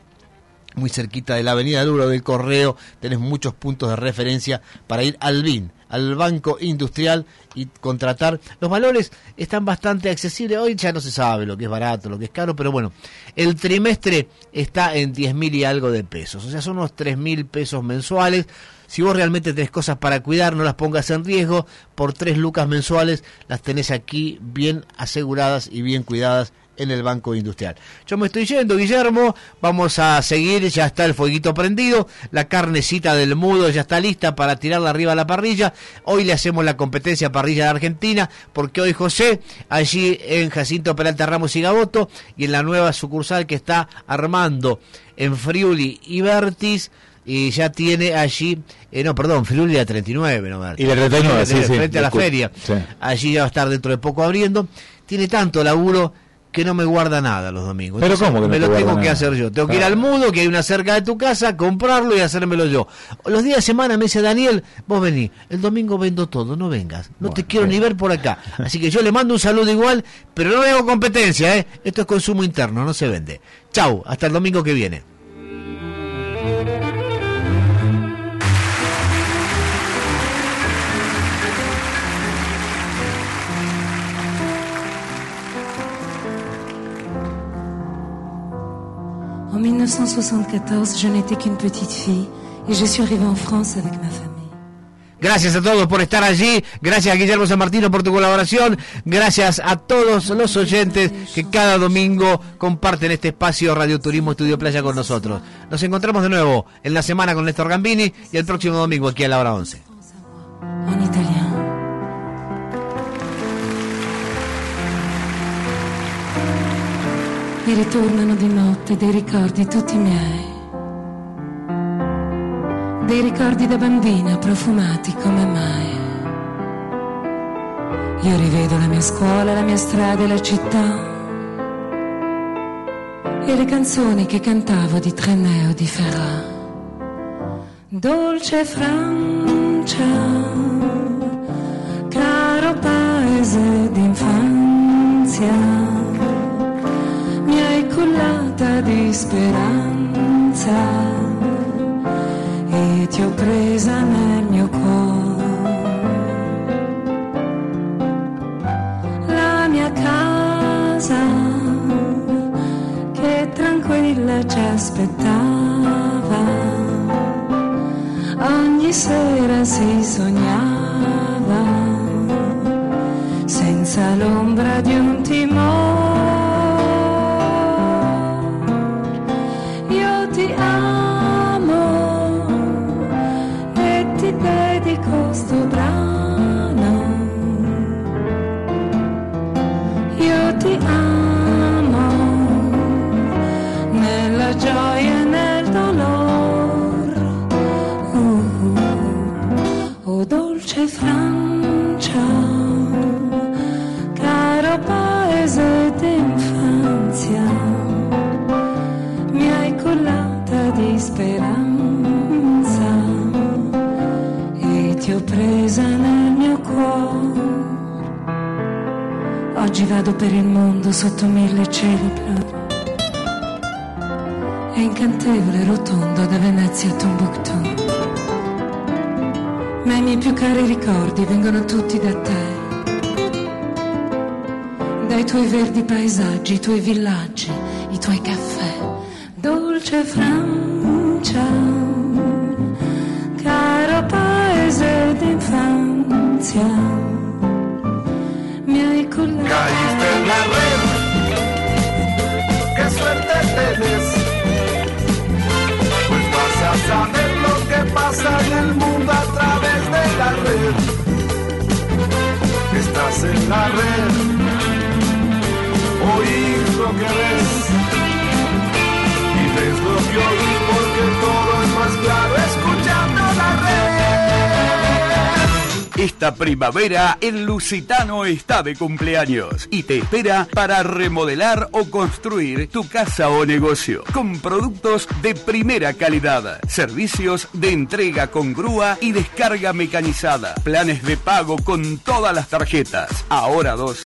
muy cerquita de la Avenida Duro del Correo, tenés muchos puntos de referencia para ir al BIN al Banco Industrial y contratar. Los valores están bastante accesibles. Hoy ya no se sabe lo que es barato, lo que es caro, pero bueno, el trimestre está en 10 mil y algo de pesos. O sea, son unos 3 mil pesos mensuales. Si vos realmente tenés cosas para cuidar, no las pongas en riesgo. Por 3 lucas mensuales las tenés aquí bien aseguradas y bien cuidadas en el Banco Industrial. Yo me estoy yendo, Guillermo, vamos a seguir, ya está el fueguito prendido, la carnecita del mudo ya está lista para tirarla arriba a la parrilla. Hoy le hacemos la competencia parrilla de Argentina, porque hoy José, allí en Jacinto Peralta Ramos y Gaboto, y en la nueva sucursal que está armando en Friuli y Vertis, y ya tiene allí, eh, no, perdón, Friuli la 39, no Vertis. Y la 39, sí, sí, frente a la feria. Sí. Allí ya va a estar dentro de poco abriendo. Tiene tanto laburo que no me guarda nada los domingos. Pero Entonces, ¿cómo que no me te lo tengo que hacer yo. Tengo que ir al mudo, que hay una cerca de tu casa, comprarlo y hacérmelo yo. Los días de semana me dice Daniel, vos vení, el domingo vendo todo, no vengas. No te quiero ni ver por acá. Así que yo le mando un saludo igual, pero no hago competencia, ¿eh? Esto es consumo interno, no se vende. Chau, hasta el domingo que viene. 1974, je n'étais qu'une petite fille et je suis arrivée en France avec ma famille. Gracias a todos por estar allí, gracias a Guillermo San Martino por tu colaboración, gracias a todos los oyentes que cada domingo comparten este espacio Radio Turismo Estudio Playa con nosotros. Nos encontramos de nuevo en la semana con Néstor Gambini y el próximo domingo aquí a la hora 11. En italien. Mi ritornano di notte dei ricordi tutti miei. Dei ricordi da bambina profumati come mai. Io rivedo la mia scuola, la mia strada e la città. E le canzoni che cantavo di Trenè o di Ferrà. Dolce Francia, caro paese d'infanzia, cullata di speranza e ti ho presa nel mio cuore. La mia casa che tranquilla ci aspettava ogni sera si sognava senza l'ombra di un timore. Oggi vado per il mondo sotto mille cieli blu. È incantevole rotondo da Venezia a Tombuctù. Ma i miei più cari ricordi vengono tutti da te. Dai tuoi verdi paesaggi, i tuoi villaggi, i tuoi caffè. Dolce Francia, caro paese d'infanzia. Caíste en la red, qué suerte tenés. Pues vas a saber lo que pasa en el mundo a través de la red. Estás en la red, oís lo que ves. Y ves lo que oís porque todo es más claro escuchando la red. Esta primavera el Lusitano está de cumpleaños y te espera para remodelar o construir tu casa o negocio con productos de primera calidad, servicios de entrega con grúa y descarga mecanizada, planes de pago con todas las tarjetas, ahora dos